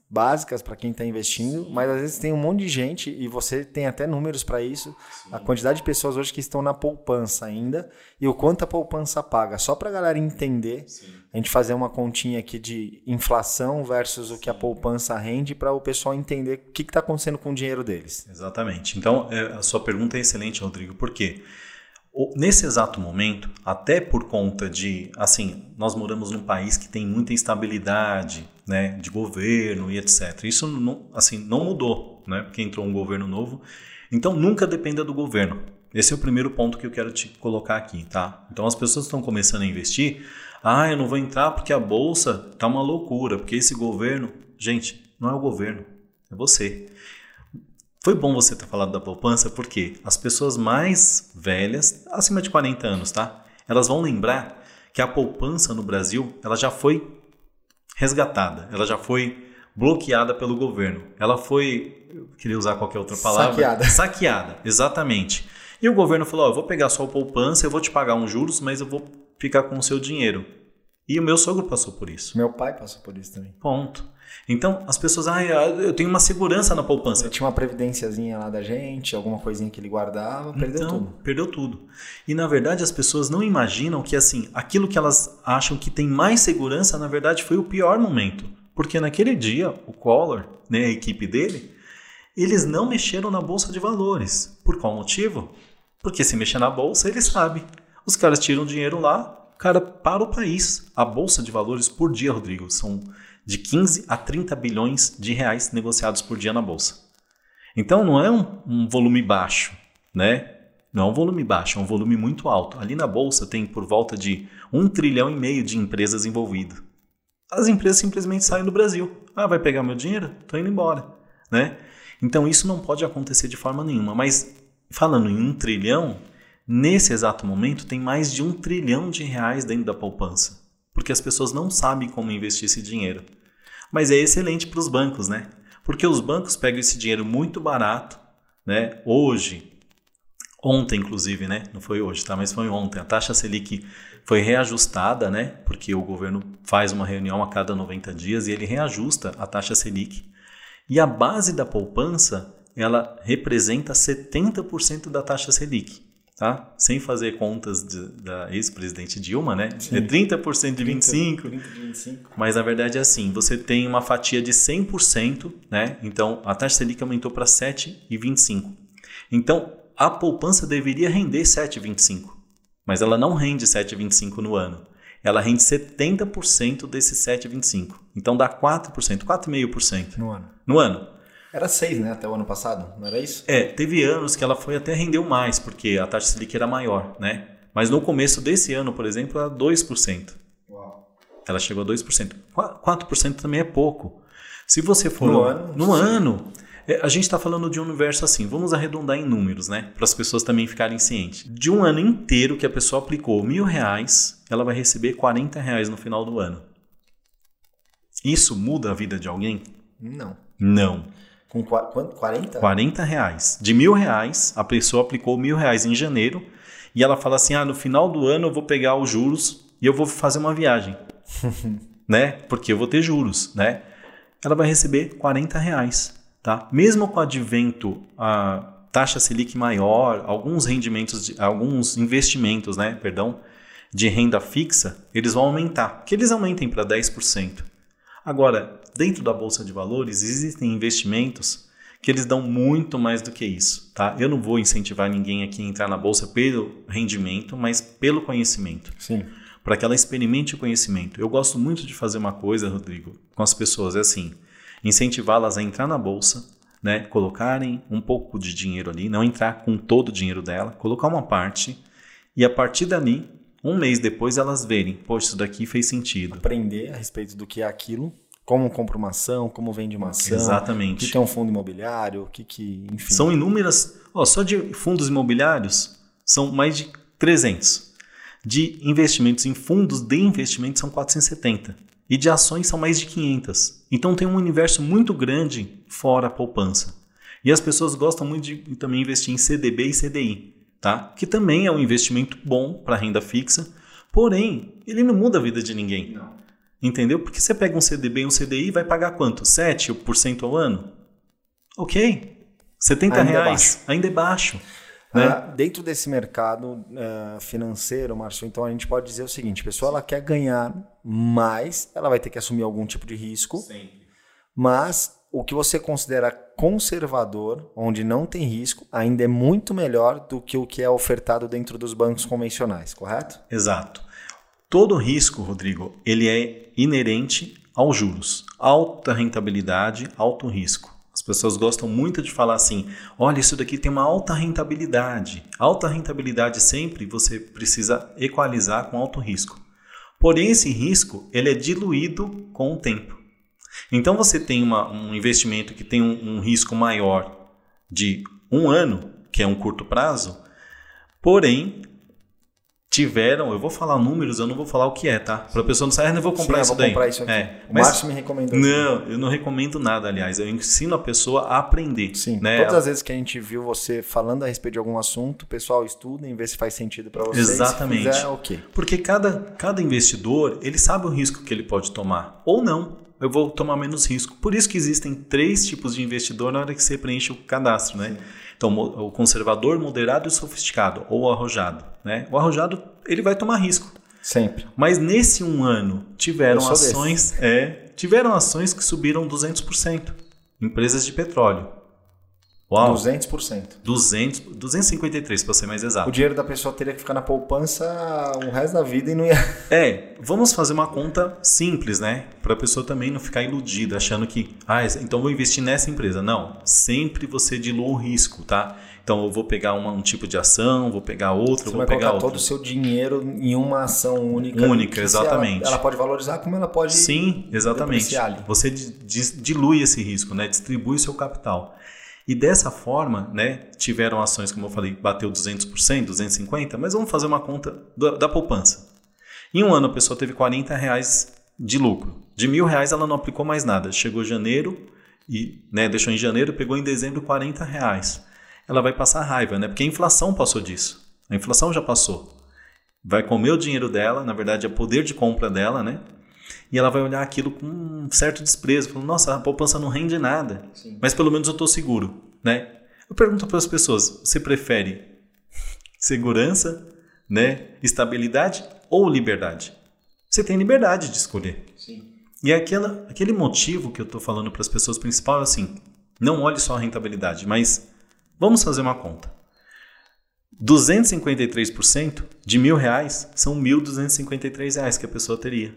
básicas para quem está investindo, mas às vezes tem um monte de gente e você tem até números para isso, Sim. a quantidade de pessoas hoje que estão na poupança ainda e o quanto a poupança paga. Só para a galera entender, Sim. a gente fazer uma continha aqui de inflação versus o que a poupança rende para o pessoal entender o que está acontecendo com o dinheiro deles. Exatamente. Então, é, a sua pergunta é excelente, Rodrigo, por quê? Nesse exato momento, até por conta de, assim, nós moramos num país que tem muita instabilidade, né, de governo e etc. Isso não, assim, não mudou, né, porque entrou um governo novo. Então nunca dependa do governo. Esse é o primeiro ponto que eu quero te colocar aqui, tá? Então as pessoas estão começando a investir, ah, eu não vou entrar porque a bolsa tá uma loucura, porque esse governo, gente, não é o governo, é você. Foi bom você ter falado da poupança porque as pessoas mais velhas, acima de 40 anos, tá? Elas vão lembrar que a poupança no Brasil, ela já foi resgatada, ela já foi bloqueada pelo governo. Ela foi, eu queria usar qualquer outra palavra, saqueada. Saqueada, exatamente. E o governo falou: oh, eu vou pegar sua poupança, eu vou te pagar uns juros, mas eu vou ficar com o seu dinheiro. E o meu sogro passou por isso. Meu pai passou por isso também. Ponto. Então, as pessoas, ah, eu tenho uma segurança na poupança. tinha uma previdênciazinha lá da gente, alguma coisinha que ele guardava, perdeu então, tudo. Perdeu tudo. E na verdade, as pessoas não imaginam que assim, aquilo que elas acham que tem mais segurança, na verdade, foi o pior momento. Porque naquele dia, o Collor, né, a equipe dele, eles não mexeram na bolsa de valores. Por qual motivo? Porque se mexer na bolsa, ele sabe. Os caras tiram dinheiro lá, cara, para o país. A bolsa de valores por dia, Rodrigo, são de 15 a 30 bilhões de reais negociados por dia na bolsa. Então não é um, um volume baixo, né? Não é um volume baixo, é um volume muito alto. Ali na bolsa tem por volta de um trilhão e meio de empresas envolvidas. As empresas simplesmente saem do Brasil. Ah, vai pegar meu dinheiro? Tô indo embora, né? Então isso não pode acontecer de forma nenhuma. Mas falando em um trilhão, nesse exato momento tem mais de um trilhão de reais dentro da poupança porque as pessoas não sabem como investir esse dinheiro. Mas é excelente para os bancos, né? Porque os bancos pegam esse dinheiro muito barato, né? Hoje, ontem inclusive, né? Não foi hoje, tá? Mas foi ontem. A taxa Selic foi reajustada, né? Porque o governo faz uma reunião a cada 90 dias e ele reajusta a taxa Selic. E a base da poupança, ela representa 70% da taxa Selic tá? Sem fazer contas de, da ex-presidente Dilma, né? Sim. É 30% de 25%. 30, de 25. Mas na verdade é assim, você tem uma fatia de 100%, né? Então a taxa Selic aumentou para 7,25. Então a poupança deveria render 7,25, mas ela não rende 7,25 no ano. Ela rende 70% desse 7,25. Então dá 4%, 4,5% no ano. No ano. Era 6, né, até o ano passado, não era isso? É, teve anos que ela foi até rendeu mais, porque a taxa Selic era maior, né? Mas no começo desse ano, por exemplo, era 2%. Uau. Ela chegou a 2%. 4% também é pouco. Se você for no, no ano, no ano é, a gente está falando de um universo assim, vamos arredondar em números, né? Para as pessoas também ficarem cientes. De um ano inteiro que a pessoa aplicou mil reais, ela vai receber 40 reais no final do ano. Isso muda a vida de alguém? Não. Não. Com quanto? 40? 40 reais. De mil reais, a pessoa aplicou mil reais em janeiro e ela fala assim: ah, no final do ano eu vou pegar os juros e eu vou fazer uma viagem. né? Porque eu vou ter juros, né? Ela vai receber 40 reais, tá? Mesmo com o advento a taxa Selic maior, alguns rendimentos, de, alguns investimentos, né? Perdão, de renda fixa, eles vão aumentar. Que eles aumentem para 10%. Agora, dentro da bolsa de valores existem investimentos que eles dão muito mais do que isso, tá? Eu não vou incentivar ninguém aqui a entrar na bolsa pelo rendimento, mas pelo conhecimento. Sim. para que ela experimente o conhecimento. Eu gosto muito de fazer uma coisa, Rodrigo, com as pessoas, é assim, incentivá-las a entrar na bolsa, né, colocarem um pouco de dinheiro ali, não entrar com todo o dinheiro dela, colocar uma parte e a partir dali, um mês depois, elas verem, poxa, isso daqui fez sentido. Aprender a respeito do que é aquilo, como compra uma ação, como vende uma ação, Exatamente. o que é um fundo imobiliário, o que que, enfim. São inúmeras, ó, só de fundos imobiliários são mais de 300. De investimentos em fundos de investimento são 470. E de ações são mais de 500. Então tem um universo muito grande fora a poupança. E as pessoas gostam muito de também investir em CDB e CDI, tá? Que também é um investimento bom para renda fixa, porém, ele não muda a vida de ninguém. Não. Entendeu? Porque você pega um CDB e um CDI vai pagar quanto? 7% ao ano? Ok. 70 Ainda é reais. baixo. Ainda é baixo. Né? Ah, dentro desse mercado ah, financeiro, Márcio, então a gente pode dizer o seguinte: a pessoa ela quer ganhar mais, ela vai ter que assumir algum tipo de risco, mas o que você considera conservador, onde não tem risco, ainda é muito melhor do que o que é ofertado dentro dos bancos convencionais, correto? Exato. Todo risco, Rodrigo, ele é inerente aos juros. Alta rentabilidade, alto risco. As pessoas gostam muito de falar assim: olha, isso daqui tem uma alta rentabilidade. Alta rentabilidade sempre você precisa equalizar com alto risco. Porém, esse risco ele é diluído com o tempo. Então, você tem uma, um investimento que tem um, um risco maior de um ano, que é um curto prazo, porém tiveram, eu vou falar números, eu não vou falar o que é, tá? Para a pessoa não sair, ah, não vou comprar Sim, eu isso vou daí. comprar isso aqui. É, o mas Márcio me recomendou. isso. não, eu não recomendo nada, aliás. Eu ensino a pessoa a aprender. Sim, né? todas as vezes que a gente viu você falando a respeito de algum assunto, pessoal estuda e vê se faz sentido para vocês. Exatamente. Se fizer, ok. Porque cada, cada investidor, ele sabe o risco que ele pode tomar. Ou não. Eu vou tomar menos risco. Por isso que existem três tipos de investidor na hora que você preenche o cadastro, né? Então, o conservador, moderado e sofisticado, ou o arrojado, né? O arrojado, ele vai tomar risco. Sempre. Mas nesse um ano tiveram ações, é, tiveram ações que subiram 200%. Empresas de petróleo. Uau. 200%. 200, 253 para ser mais O exato. dinheiro da pessoa teria que ficar na poupança o resto da vida e não ia. É, vamos fazer uma conta simples, né? Para a pessoa também não ficar iludida, achando que, ah, então vou investir nessa empresa. Não, sempre você dilua o risco, tá? Então eu vou pegar uma- um tipo de ação, vou pegar outra, Você vou vai pegar outra. todo o seu dinheiro em uma ação única. Única, exatamente. Ela, ela pode valorizar como ela pode. Sim, exatamente. Você di- di- dilui esse risco, né? Distribui o seu capital. E dessa forma, né, tiveram ações, como eu falei, bateu 200%, 250%, mas vamos fazer uma conta da, da poupança. Em um ano a pessoa teve 40 reais de lucro. De mil reais ela não aplicou mais nada. Chegou janeiro e né, deixou em janeiro, pegou em dezembro 40 reais. Ela vai passar raiva, né? Porque a inflação passou disso. A inflação já passou. Vai comer o dinheiro dela, na verdade é poder de compra dela, né? E ela vai olhar aquilo com um certo desprezo, falando, nossa, a poupança não rende nada, Sim. mas pelo menos eu estou seguro, né? Eu pergunto para as pessoas, você prefere segurança, né, estabilidade ou liberdade? Você tem liberdade de escolher. Sim. E aquela, aquele motivo que eu estou falando para as pessoas principal é assim, não olhe só a rentabilidade, mas vamos fazer uma conta. 253% de mil reais são 1.253 reais que a pessoa teria.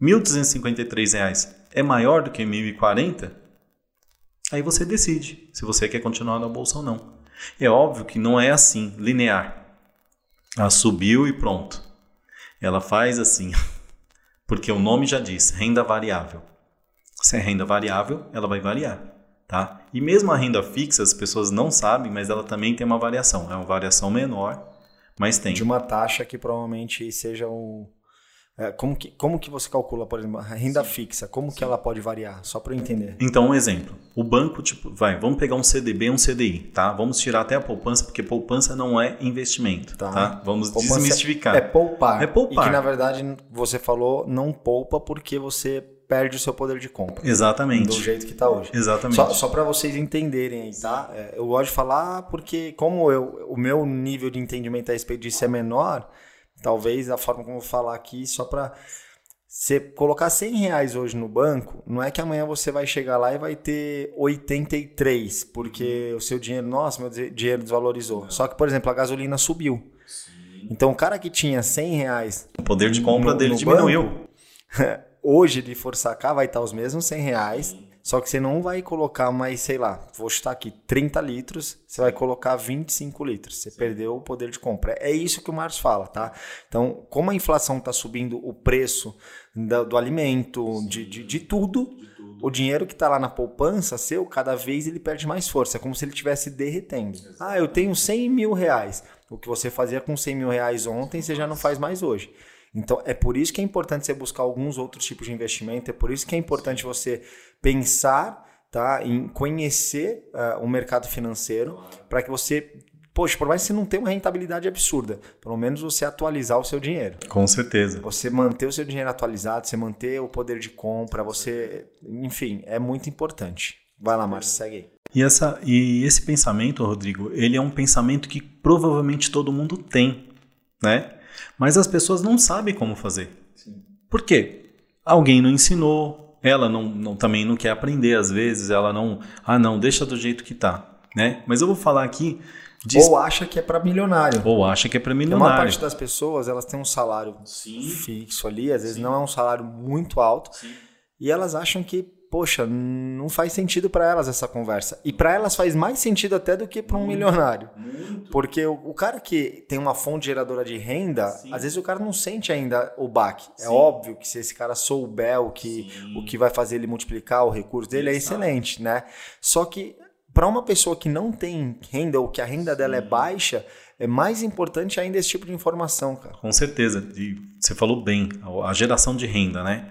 1.253 reais é maior do que 1.040? Aí você decide se você quer continuar na bolsa ou não. É óbvio que não é assim, linear. Ela subiu e pronto. Ela faz assim, porque o nome já diz, renda variável. Se é renda variável, ela vai variar, tá? E mesmo a renda fixa, as pessoas não sabem, mas ela também tem uma variação. É uma variação menor, mas tem. De uma taxa que provavelmente seja o. é, como, que, como que você calcula, por exemplo, a renda fixa? Como que ela pode variar? Só para eu entender. Então, um exemplo. O banco, tipo, vai, vamos pegar um CDB e um CDI, tá? Vamos tirar até a poupança, porque poupança não é investimento, Tá. tá? Vamos Poupança desmistificar. É poupar. É poupar. E que na verdade você falou não poupa porque você perde o seu poder de compra. Exatamente. Do jeito que está hoje. Exatamente. Só, só para vocês entenderem aí, tá? É, Eu gosto de falar porque, como eu, o meu nível de entendimento a respeito disso é menor, talvez a forma como eu vou falar aqui, só para você colocar 100 reais hoje no banco, não é que amanhã você vai chegar lá e vai ter 83, porque o seu dinheiro, nossa, meu dinheiro desvalorizou. Só que, por exemplo, a gasolina subiu. Então o cara que tinha 100 reais. O poder de compra no, dele no diminuiu. Banco, hoje, ele for sacar, vai estar os mesmos 100 reais. Só que você não vai colocar mais, sei lá, vou chutar aqui, 30 litros, você vai colocar 25 litros. Você Sim. perdeu o poder de compra. É isso que o Marcos fala, tá? Então, como a inflação está subindo o preço do, do alimento, de, de, de, tudo, de, tudo, o dinheiro que está lá na poupança seu, cada vez ele perde mais força. É como se ele estivesse derretendo. Ah, eu tenho 100 mil reais. O que você fazia com 100 mil reais ontem, você já não faz mais hoje. Então, é por isso que é importante você buscar alguns outros tipos de investimento, é por isso que é importante você pensar tá, em conhecer uh, o mercado financeiro para que você, poxa, por mais que você não tenha uma rentabilidade absurda, pelo menos você atualizar o seu dinheiro. Com certeza. Você manter o seu dinheiro atualizado, você manter o poder de compra, você, enfim, é muito importante. Vai lá, Márcio, segue aí. E, essa, e esse pensamento, Rodrigo, ele é um pensamento que provavelmente todo mundo tem, né? Mas as pessoas não sabem como fazer. Sim. Por quê? Alguém não ensinou, ela não, não, também não quer aprender às vezes, ela não, ah não, deixa do jeito que tá, né? Mas eu vou falar aqui de... ou acha que é para milionário. Ou acha que é para milionário. A maior parte das pessoas, elas têm um salário Sim. fixo ali, às vezes Sim. não é um salário muito alto. E elas acham que poxa, não faz sentido para elas essa conversa. E para elas faz mais sentido até do que para um milionário. Muito. Porque o, o, cara que tem uma fonte geradora de renda, Sim. às vezes o cara não sente ainda o baque. É óbvio que se esse cara souber o que, o que vai fazer ele multiplicar o recurso dele, é excelente, né? Só que para uma pessoa que não tem renda ou que a renda dela é baixa, é mais importante ainda esse tipo de informação, cara. Com certeza. E você falou bem, a geração de renda, né?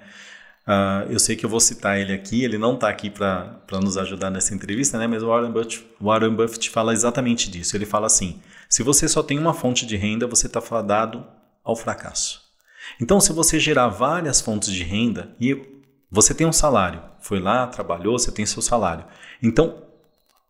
Uh, eu sei que eu vou citar ele aqui, ele não está aqui para nos ajudar nessa entrevista, né? mas o Warren Buffett, Warren Buffett fala exatamente disso. Ele fala assim: se você só tem uma fonte de renda, você está fadado ao fracasso. Então, se você gerar várias fontes de renda e você tem um salário, foi lá, trabalhou, você tem seu salário. Então,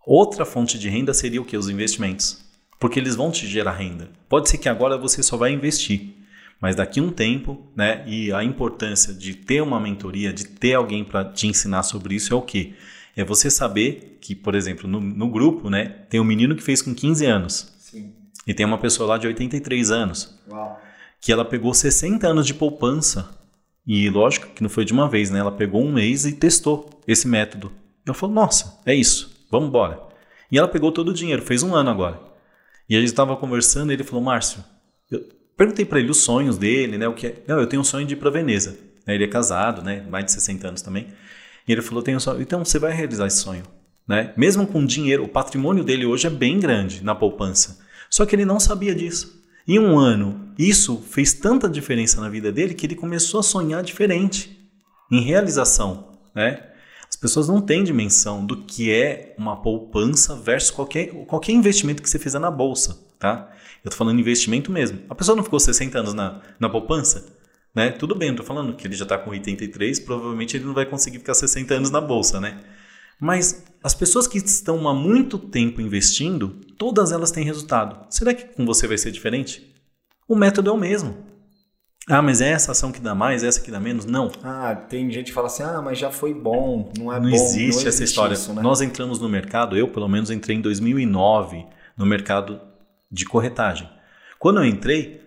outra fonte de renda seria o que? Os investimentos. Porque eles vão te gerar renda. Pode ser que agora você só vai investir. Mas daqui a um tempo, né, e a importância de ter uma mentoria, de ter alguém para te ensinar sobre isso é o quê? É você saber que, por exemplo, no, no grupo, né, tem um menino que fez com 15 anos. Sim. E tem uma pessoa lá de 83 anos. Uau. Que ela pegou 60 anos de poupança. E lógico que não foi de uma vez, né? Ela pegou um mês e testou esse método. Eu falei, nossa, é isso, vamos embora. E ela pegou todo o dinheiro, fez um ano agora. E a gente estava conversando e ele falou, Márcio, eu, Perguntei para ele os sonhos dele, né? O que é? Não, eu tenho um sonho de ir para Veneza. Né, ele é casado, né? Mais de 60 anos também. E ele falou: tenho um sonho. Então você vai realizar esse sonho, né? Mesmo com dinheiro, o patrimônio dele hoje é bem grande na poupança. Só que ele não sabia disso. Em um ano, isso fez tanta diferença na vida dele que ele começou a sonhar diferente em realização, né? As pessoas não têm dimensão do que é uma poupança versus qualquer, qualquer investimento que você fizer na bolsa, tá? Eu tô falando investimento mesmo. A pessoa não ficou 60 anos na, na poupança? Né? Tudo bem, eu tô falando que ele já está com 83, provavelmente ele não vai conseguir ficar 60 anos na bolsa, né? Mas as pessoas que estão há muito tempo investindo, todas elas têm resultado. Será que com você vai ser diferente? O método é o mesmo. Ah, mas é essa ação que dá mais, essa que dá menos? Não. Ah, tem gente que fala assim, ah, mas já foi bom, não é não bom. Existe não existe essa história. Isso, né? Nós entramos no mercado, eu pelo menos entrei em 2009 no mercado de corretagem. Quando eu entrei,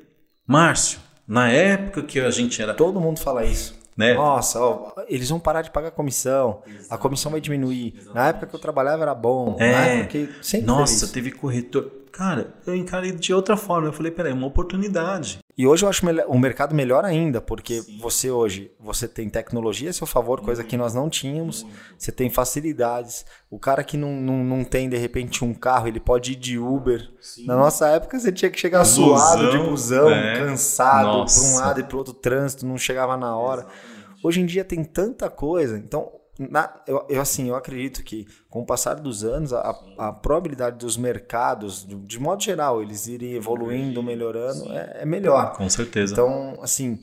Márcio, na época que a gente era. Todo mundo fala isso. Né? Nossa, ó, eles vão parar de pagar comissão, Exatamente. a comissão vai diminuir. Exatamente. Na época que eu trabalhava era bom. É. Que... Nossa, teve corretor. Cara, eu encarei de outra forma. Eu falei, peraí, uma oportunidade. E hoje eu acho o mercado melhor ainda, porque Sim. você hoje você tem tecnologia a seu favor, coisa que nós não tínhamos. Você tem facilidades. O cara que não, não, não tem, de repente, um carro, ele pode ir de Uber. Sim. Na nossa época, você tinha que chegar busão, suado de busão, é. cansado, para um lado e para outro trânsito, não chegava na hora. Hoje em dia tem tanta coisa. Então, na, eu, eu, assim, eu acredito que com o passar dos anos, a, a probabilidade dos mercados, de, de, modo geral, eles irem evoluindo, melhorando, é, é, melhor. Com certeza. Então, assim,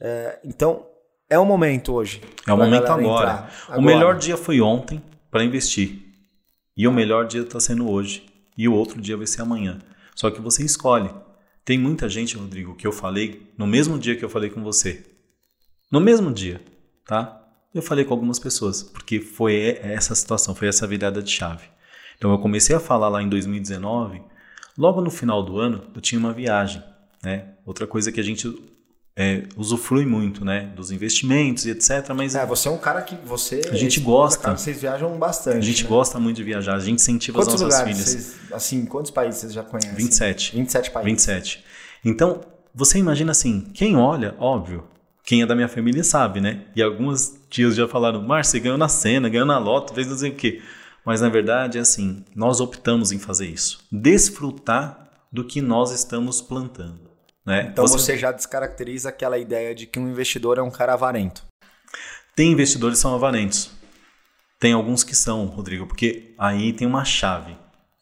é, então é o momento hoje. É o momento agora. agora. O melhor dia foi ontem para investir. E o melhor dia está sendo hoje. E o outro dia vai ser amanhã. Só que você escolhe. Tem muita gente, Rodrigo, que eu falei no mesmo dia que eu falei com você. No mesmo dia, tá? Eu falei com algumas pessoas, porque foi essa situação, foi essa virada de chave. Então eu comecei a falar lá em 2019, logo no final do ano, eu tinha uma viagem. né? Outra coisa que a gente é, usufrui muito, né? Dos investimentos e etc. Mas é, você é um cara que você. A gente gosta. Cara, vocês viajam bastante. A gente né? gosta muito de viajar. A gente incentiva quantos as nossas lugares filhas. Vocês, assim, quantos países vocês já conhecem? 27. 27 países. 27. Então, você imagina assim, quem olha, óbvio, quem é da minha família sabe, né? E algumas tias já falaram, Márcio, você ganhou na cena, ganhou na loto, fez não sei o quê. Mas na verdade é assim, nós optamos em fazer isso. Desfrutar do que nós estamos plantando. Né? Então você... você já descaracteriza aquela ideia de que um investidor é um cara avarento. Tem investidores que são avarentos. Tem alguns que são, Rodrigo, porque aí tem uma chave.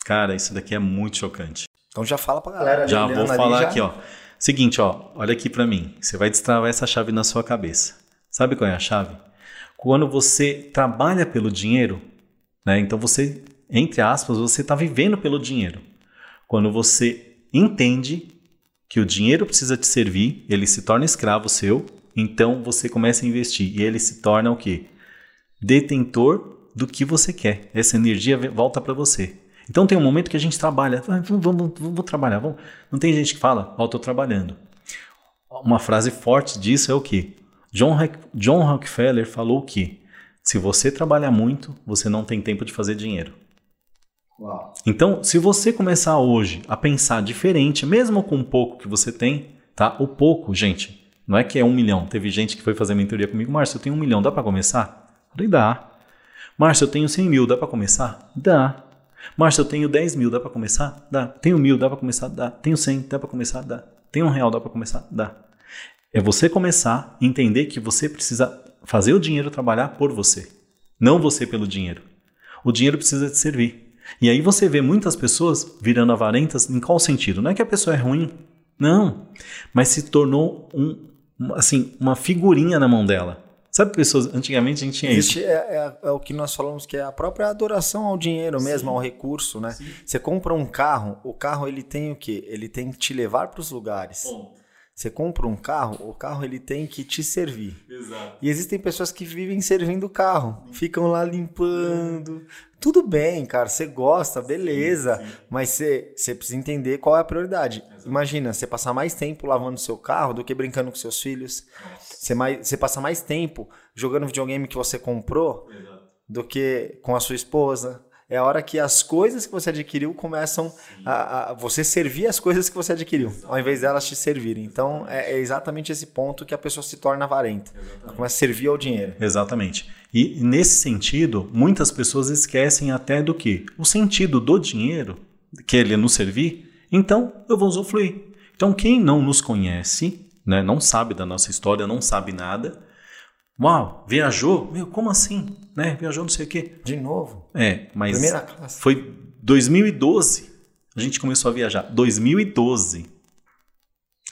Cara, isso daqui é muito chocante. Então já fala pra galera. Já vou falar já... aqui, ó. Seguinte, ó, olha aqui para mim. Você vai destravar essa chave na sua cabeça. Sabe qual é a chave? Quando você trabalha pelo dinheiro, né? Então você, entre aspas, você está vivendo pelo dinheiro. Quando você entende que o dinheiro precisa te servir, ele se torna escravo seu, então você começa a investir e ele se torna o quê? Detentor do que você quer. Essa energia volta para você. Então tem um momento que a gente trabalha, vamos, vamos, vamos trabalhar, vamos. Não tem gente que fala, ó, oh, estou trabalhando. Uma frase forte disso é o quê? John, John Rockefeller falou que se você trabalha muito, você não tem tempo de fazer dinheiro. Uau. Então, se você começar hoje a pensar diferente, mesmo com o pouco que você tem, tá? O pouco, gente, não é que é um milhão. Teve gente que foi fazer mentoria comigo, Márcio, eu tenho um milhão, dá para começar? falei, dá. Márcio, eu tenho 100 mil, dá para começar? Dá. Márcio, eu tenho 10 mil, dá para começar? Dá. Tenho mil, dá para começar? Dá. Tenho 100, dá para começar? Dá. Tenho um real, dá para começar? Dá. É você começar a entender que você precisa fazer o dinheiro trabalhar por você, não você pelo dinheiro. O dinheiro precisa te servir. E aí você vê muitas pessoas virando avarentas em qual sentido? Não é que a pessoa é ruim, não, mas se tornou um, assim, uma figurinha na mão dela. Sabe, pessoas, antigamente a gente tinha Existe, isso. É, é, é, o que nós falamos que é a própria adoração ao dinheiro mesmo, Sim. ao recurso, né? Sim. Você compra um carro, o carro ele tem o quê? Ele tem que te levar para os lugares. Bom. Você compra um carro, o carro ele tem que te servir. Exato. E existem pessoas que vivem servindo o carro, ficam lá limpando. Tudo bem, cara, você gosta, beleza, sim, sim. mas você, você precisa entender qual é a prioridade. Exato. Imagina, você passar mais tempo lavando seu carro do que brincando com seus filhos. Você, mais, você passa mais tempo jogando videogame que você comprou Exato. do que com a sua esposa, é a hora que as coisas que você adquiriu começam a, a, você servir as coisas que você adquiriu, ao invés delas te servirem. Então é, é exatamente esse ponto que a pessoa se torna avarenta. Ela começa a servir ao dinheiro. Exatamente. E nesse sentido, muitas pessoas esquecem até do que? O sentido do dinheiro, que ele nos servir, então eu vou usufruir. Então quem não nos conhece, né, não sabe da nossa história, não sabe nada, Uau, viajou? Meu, como assim? Né? Viajou não sei o quê. De novo? É, mas Primeira classe. foi 2012. A gente começou a viajar. 2012.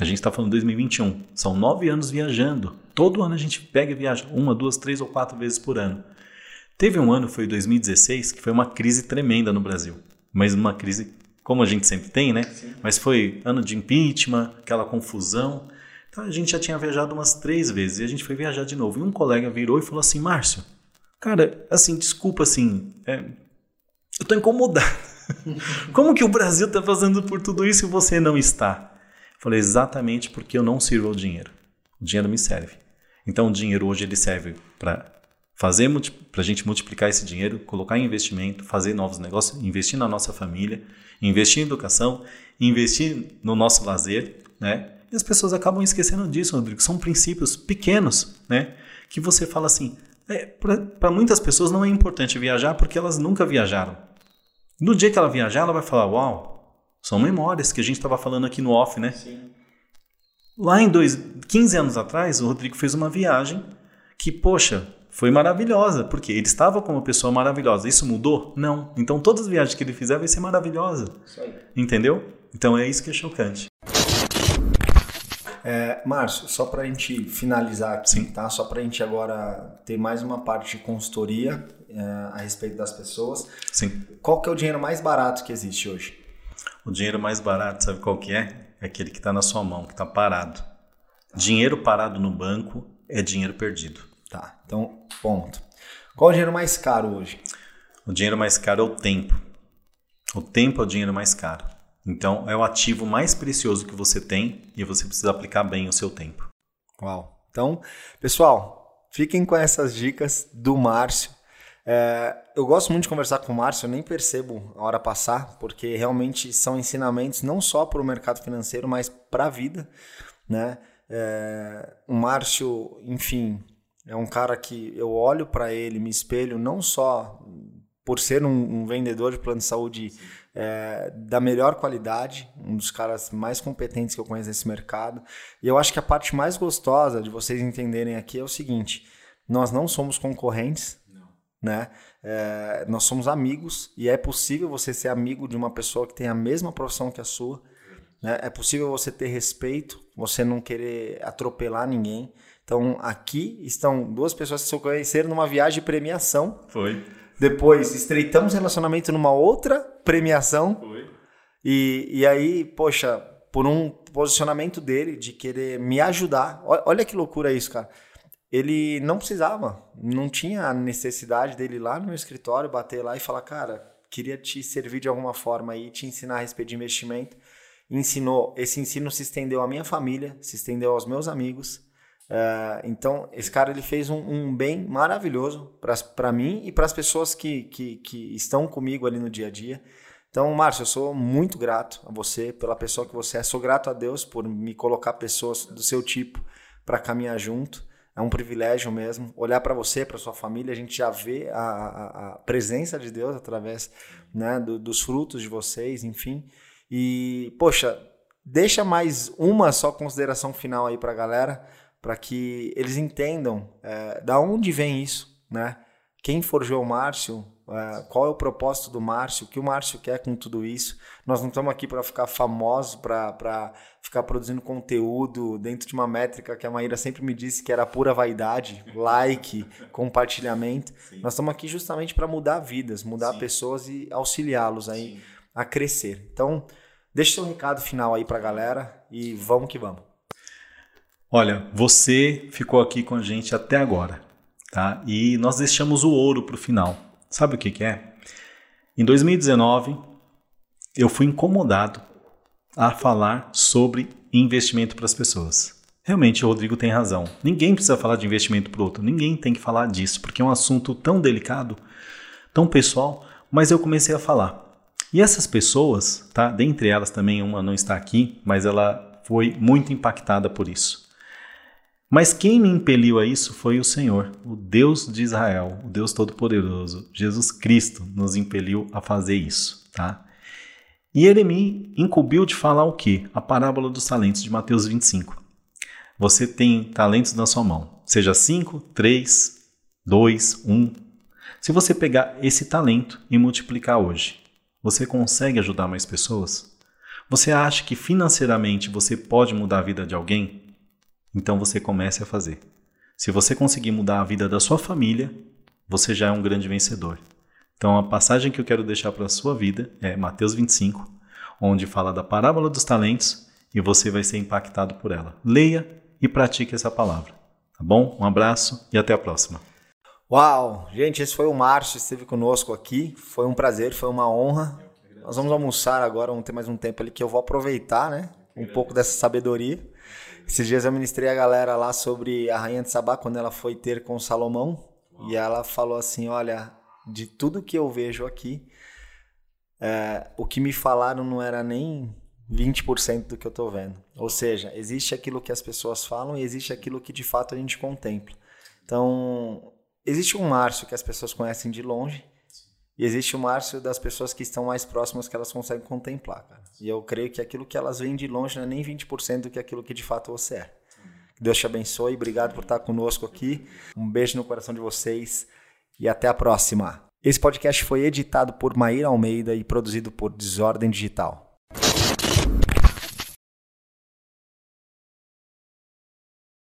A gente está falando 2021. São nove anos viajando. Todo ano a gente pega e viaja. Uma, duas, três ou quatro vezes por ano. Teve um ano, foi 2016, que foi uma crise tremenda no Brasil. Mas uma crise, como a gente sempre tem, né? Sim. Mas foi ano de impeachment, aquela confusão. Então a gente já tinha viajado umas três vezes e a gente foi viajar de novo. E um colega virou e falou assim: Márcio, cara, assim, desculpa, assim, é, eu tô incomodado. Como que o Brasil tá fazendo por tudo isso e você não está? Eu falei: exatamente porque eu não sirvo ao dinheiro. O dinheiro me serve. Então o dinheiro hoje ele serve para fazer para a gente multiplicar esse dinheiro, colocar em investimento, fazer novos negócios, investir na nossa família, investir em educação, investir no nosso lazer, né? E as pessoas acabam esquecendo disso, Rodrigo. São princípios pequenos, né? Que você fala assim. É, para muitas pessoas não é importante viajar porque elas nunca viajaram. No dia que ela viajar, ela vai falar: Uau, são memórias que a gente estava falando aqui no off, né? Sim. Lá em dois, 15 anos atrás, o Rodrigo fez uma viagem que, poxa, foi maravilhosa, porque ele estava com uma pessoa maravilhosa. Isso mudou? Não. Então todas as viagens que ele fizer vai ser maravilhosa. Entendeu? Então é isso que é chocante. É, Márcio, só para a gente finalizar aqui, Sim. tá? Só para a gente agora ter mais uma parte de consultoria é, a respeito das pessoas. Sim. Qual que é o dinheiro mais barato que existe hoje? O dinheiro mais barato, sabe qual que é? É aquele que está na sua mão, que está parado. Dinheiro parado no banco é dinheiro perdido. Tá, então, ponto. Qual é o dinheiro mais caro hoje? O dinheiro mais caro é o tempo. O tempo é o dinheiro mais caro. Então, é o ativo mais precioso que você tem e você precisa aplicar bem o seu tempo. Uau. Então, pessoal, fiquem com essas dicas do Márcio. É, eu gosto muito de conversar com o Márcio, eu nem percebo a hora passar, porque realmente são ensinamentos não só para o mercado financeiro, mas para a vida. Né? É, o Márcio, enfim, é um cara que eu olho para ele, me espelho não só por ser um, um vendedor de plano de saúde é, da melhor qualidade, um dos caras mais competentes que eu conheço nesse mercado. E eu acho que a parte mais gostosa de vocês entenderem aqui é o seguinte: nós não somos concorrentes, não. né? É, nós somos amigos e é possível você ser amigo de uma pessoa que tem a mesma profissão que a sua. Né? É possível você ter respeito, você não querer atropelar ninguém. Então, aqui estão duas pessoas que se conheceram numa viagem de premiação. Foi. Depois, estreitamos relacionamento numa outra premiação. Foi. E, e aí, poxa, por um posicionamento dele de querer me ajudar. Olha que loucura isso, cara. Ele não precisava, não tinha a necessidade dele ir lá no meu escritório, bater lá e falar, cara, queria te servir de alguma forma aí, te ensinar a respeito de investimento. Ensinou, esse ensino se estendeu à minha família, se estendeu aos meus amigos. Uh, então, esse cara ele fez um, um bem maravilhoso para mim e para as pessoas que, que, que, estão comigo ali no dia a dia. Então, Márcio, eu sou muito grato a você pela pessoa que você é. Sou grato a Deus por me colocar pessoas do seu tipo para caminhar junto. É um privilégio mesmo. Olhar para você, para sua família, a gente já vê a, a, a presença de Deus através né, do, dos frutos de vocês, enfim. E, poxa, deixa mais uma só consideração final aí para a galera para que eles entendam é, da onde vem isso, né? Quem forjou o Márcio, é, qual é o propósito do Márcio, o que o Márcio quer com tudo isso. Nós não estamos aqui para ficar famosos, para ficar produzindo conteúdo dentro de uma métrica que a Maíra sempre me disse que era pura vaidade, like, compartilhamento. Sim. Nós estamos aqui justamente para mudar vidas, mudar Sim. pessoas e auxiliá-los aí Sim. a crescer. Então, deixa seu recado final aí para a galera e vamos que vamos. Olha, você ficou aqui com a gente até agora, tá? E nós deixamos o ouro para o final. Sabe o que, que é? Em 2019, eu fui incomodado a falar sobre investimento para as pessoas. Realmente, o Rodrigo tem razão. Ninguém precisa falar de investimento para o outro. Ninguém tem que falar disso, porque é um assunto tão delicado, tão pessoal. Mas eu comecei a falar. E essas pessoas, tá? Dentre elas também uma não está aqui, mas ela foi muito impactada por isso. Mas quem me impeliu a isso foi o Senhor, o Deus de Israel, o Deus Todo-Poderoso, Jesus Cristo nos impeliu a fazer isso, tá? E ele me incumbiu de falar o quê? A parábola dos talentos de Mateus 25. Você tem talentos na sua mão, seja 5, 3, 2, 1. Se você pegar esse talento e multiplicar hoje, você consegue ajudar mais pessoas? Você acha que financeiramente você pode mudar a vida de alguém? Então você comece a fazer. Se você conseguir mudar a vida da sua família, você já é um grande vencedor. Então a passagem que eu quero deixar para a sua vida é Mateus 25, onde fala da parábola dos talentos e você vai ser impactado por ela. Leia e pratique essa palavra. Tá bom? Um abraço e até a próxima. Uau! Gente, esse foi o Márcio, esteve conosco aqui. Foi um prazer, foi uma honra. Nós vamos almoçar agora, vamos ter mais um tempo ali que eu vou aproveitar, né? Um pouco dessa sabedoria. Esses dias eu ministrei a galera lá sobre a Rainha de Sabá, quando ela foi ter com Salomão. Uau. E ela falou assim: Olha, de tudo que eu vejo aqui, é, o que me falaram não era nem 20% do que eu estou vendo. Ou seja, existe aquilo que as pessoas falam e existe aquilo que de fato a gente contempla. Então, existe um Márcio que as pessoas conhecem de longe e existe o Márcio das pessoas que estão mais próximas que elas conseguem contemplar, cara. E eu creio que aquilo que elas veem de longe não é nem 20% do que aquilo que de fato você é. Que Deus te abençoe, obrigado por estar conosco aqui. Um beijo no coração de vocês e até a próxima. Esse podcast foi editado por Maíra Almeida e produzido por Desordem Digital.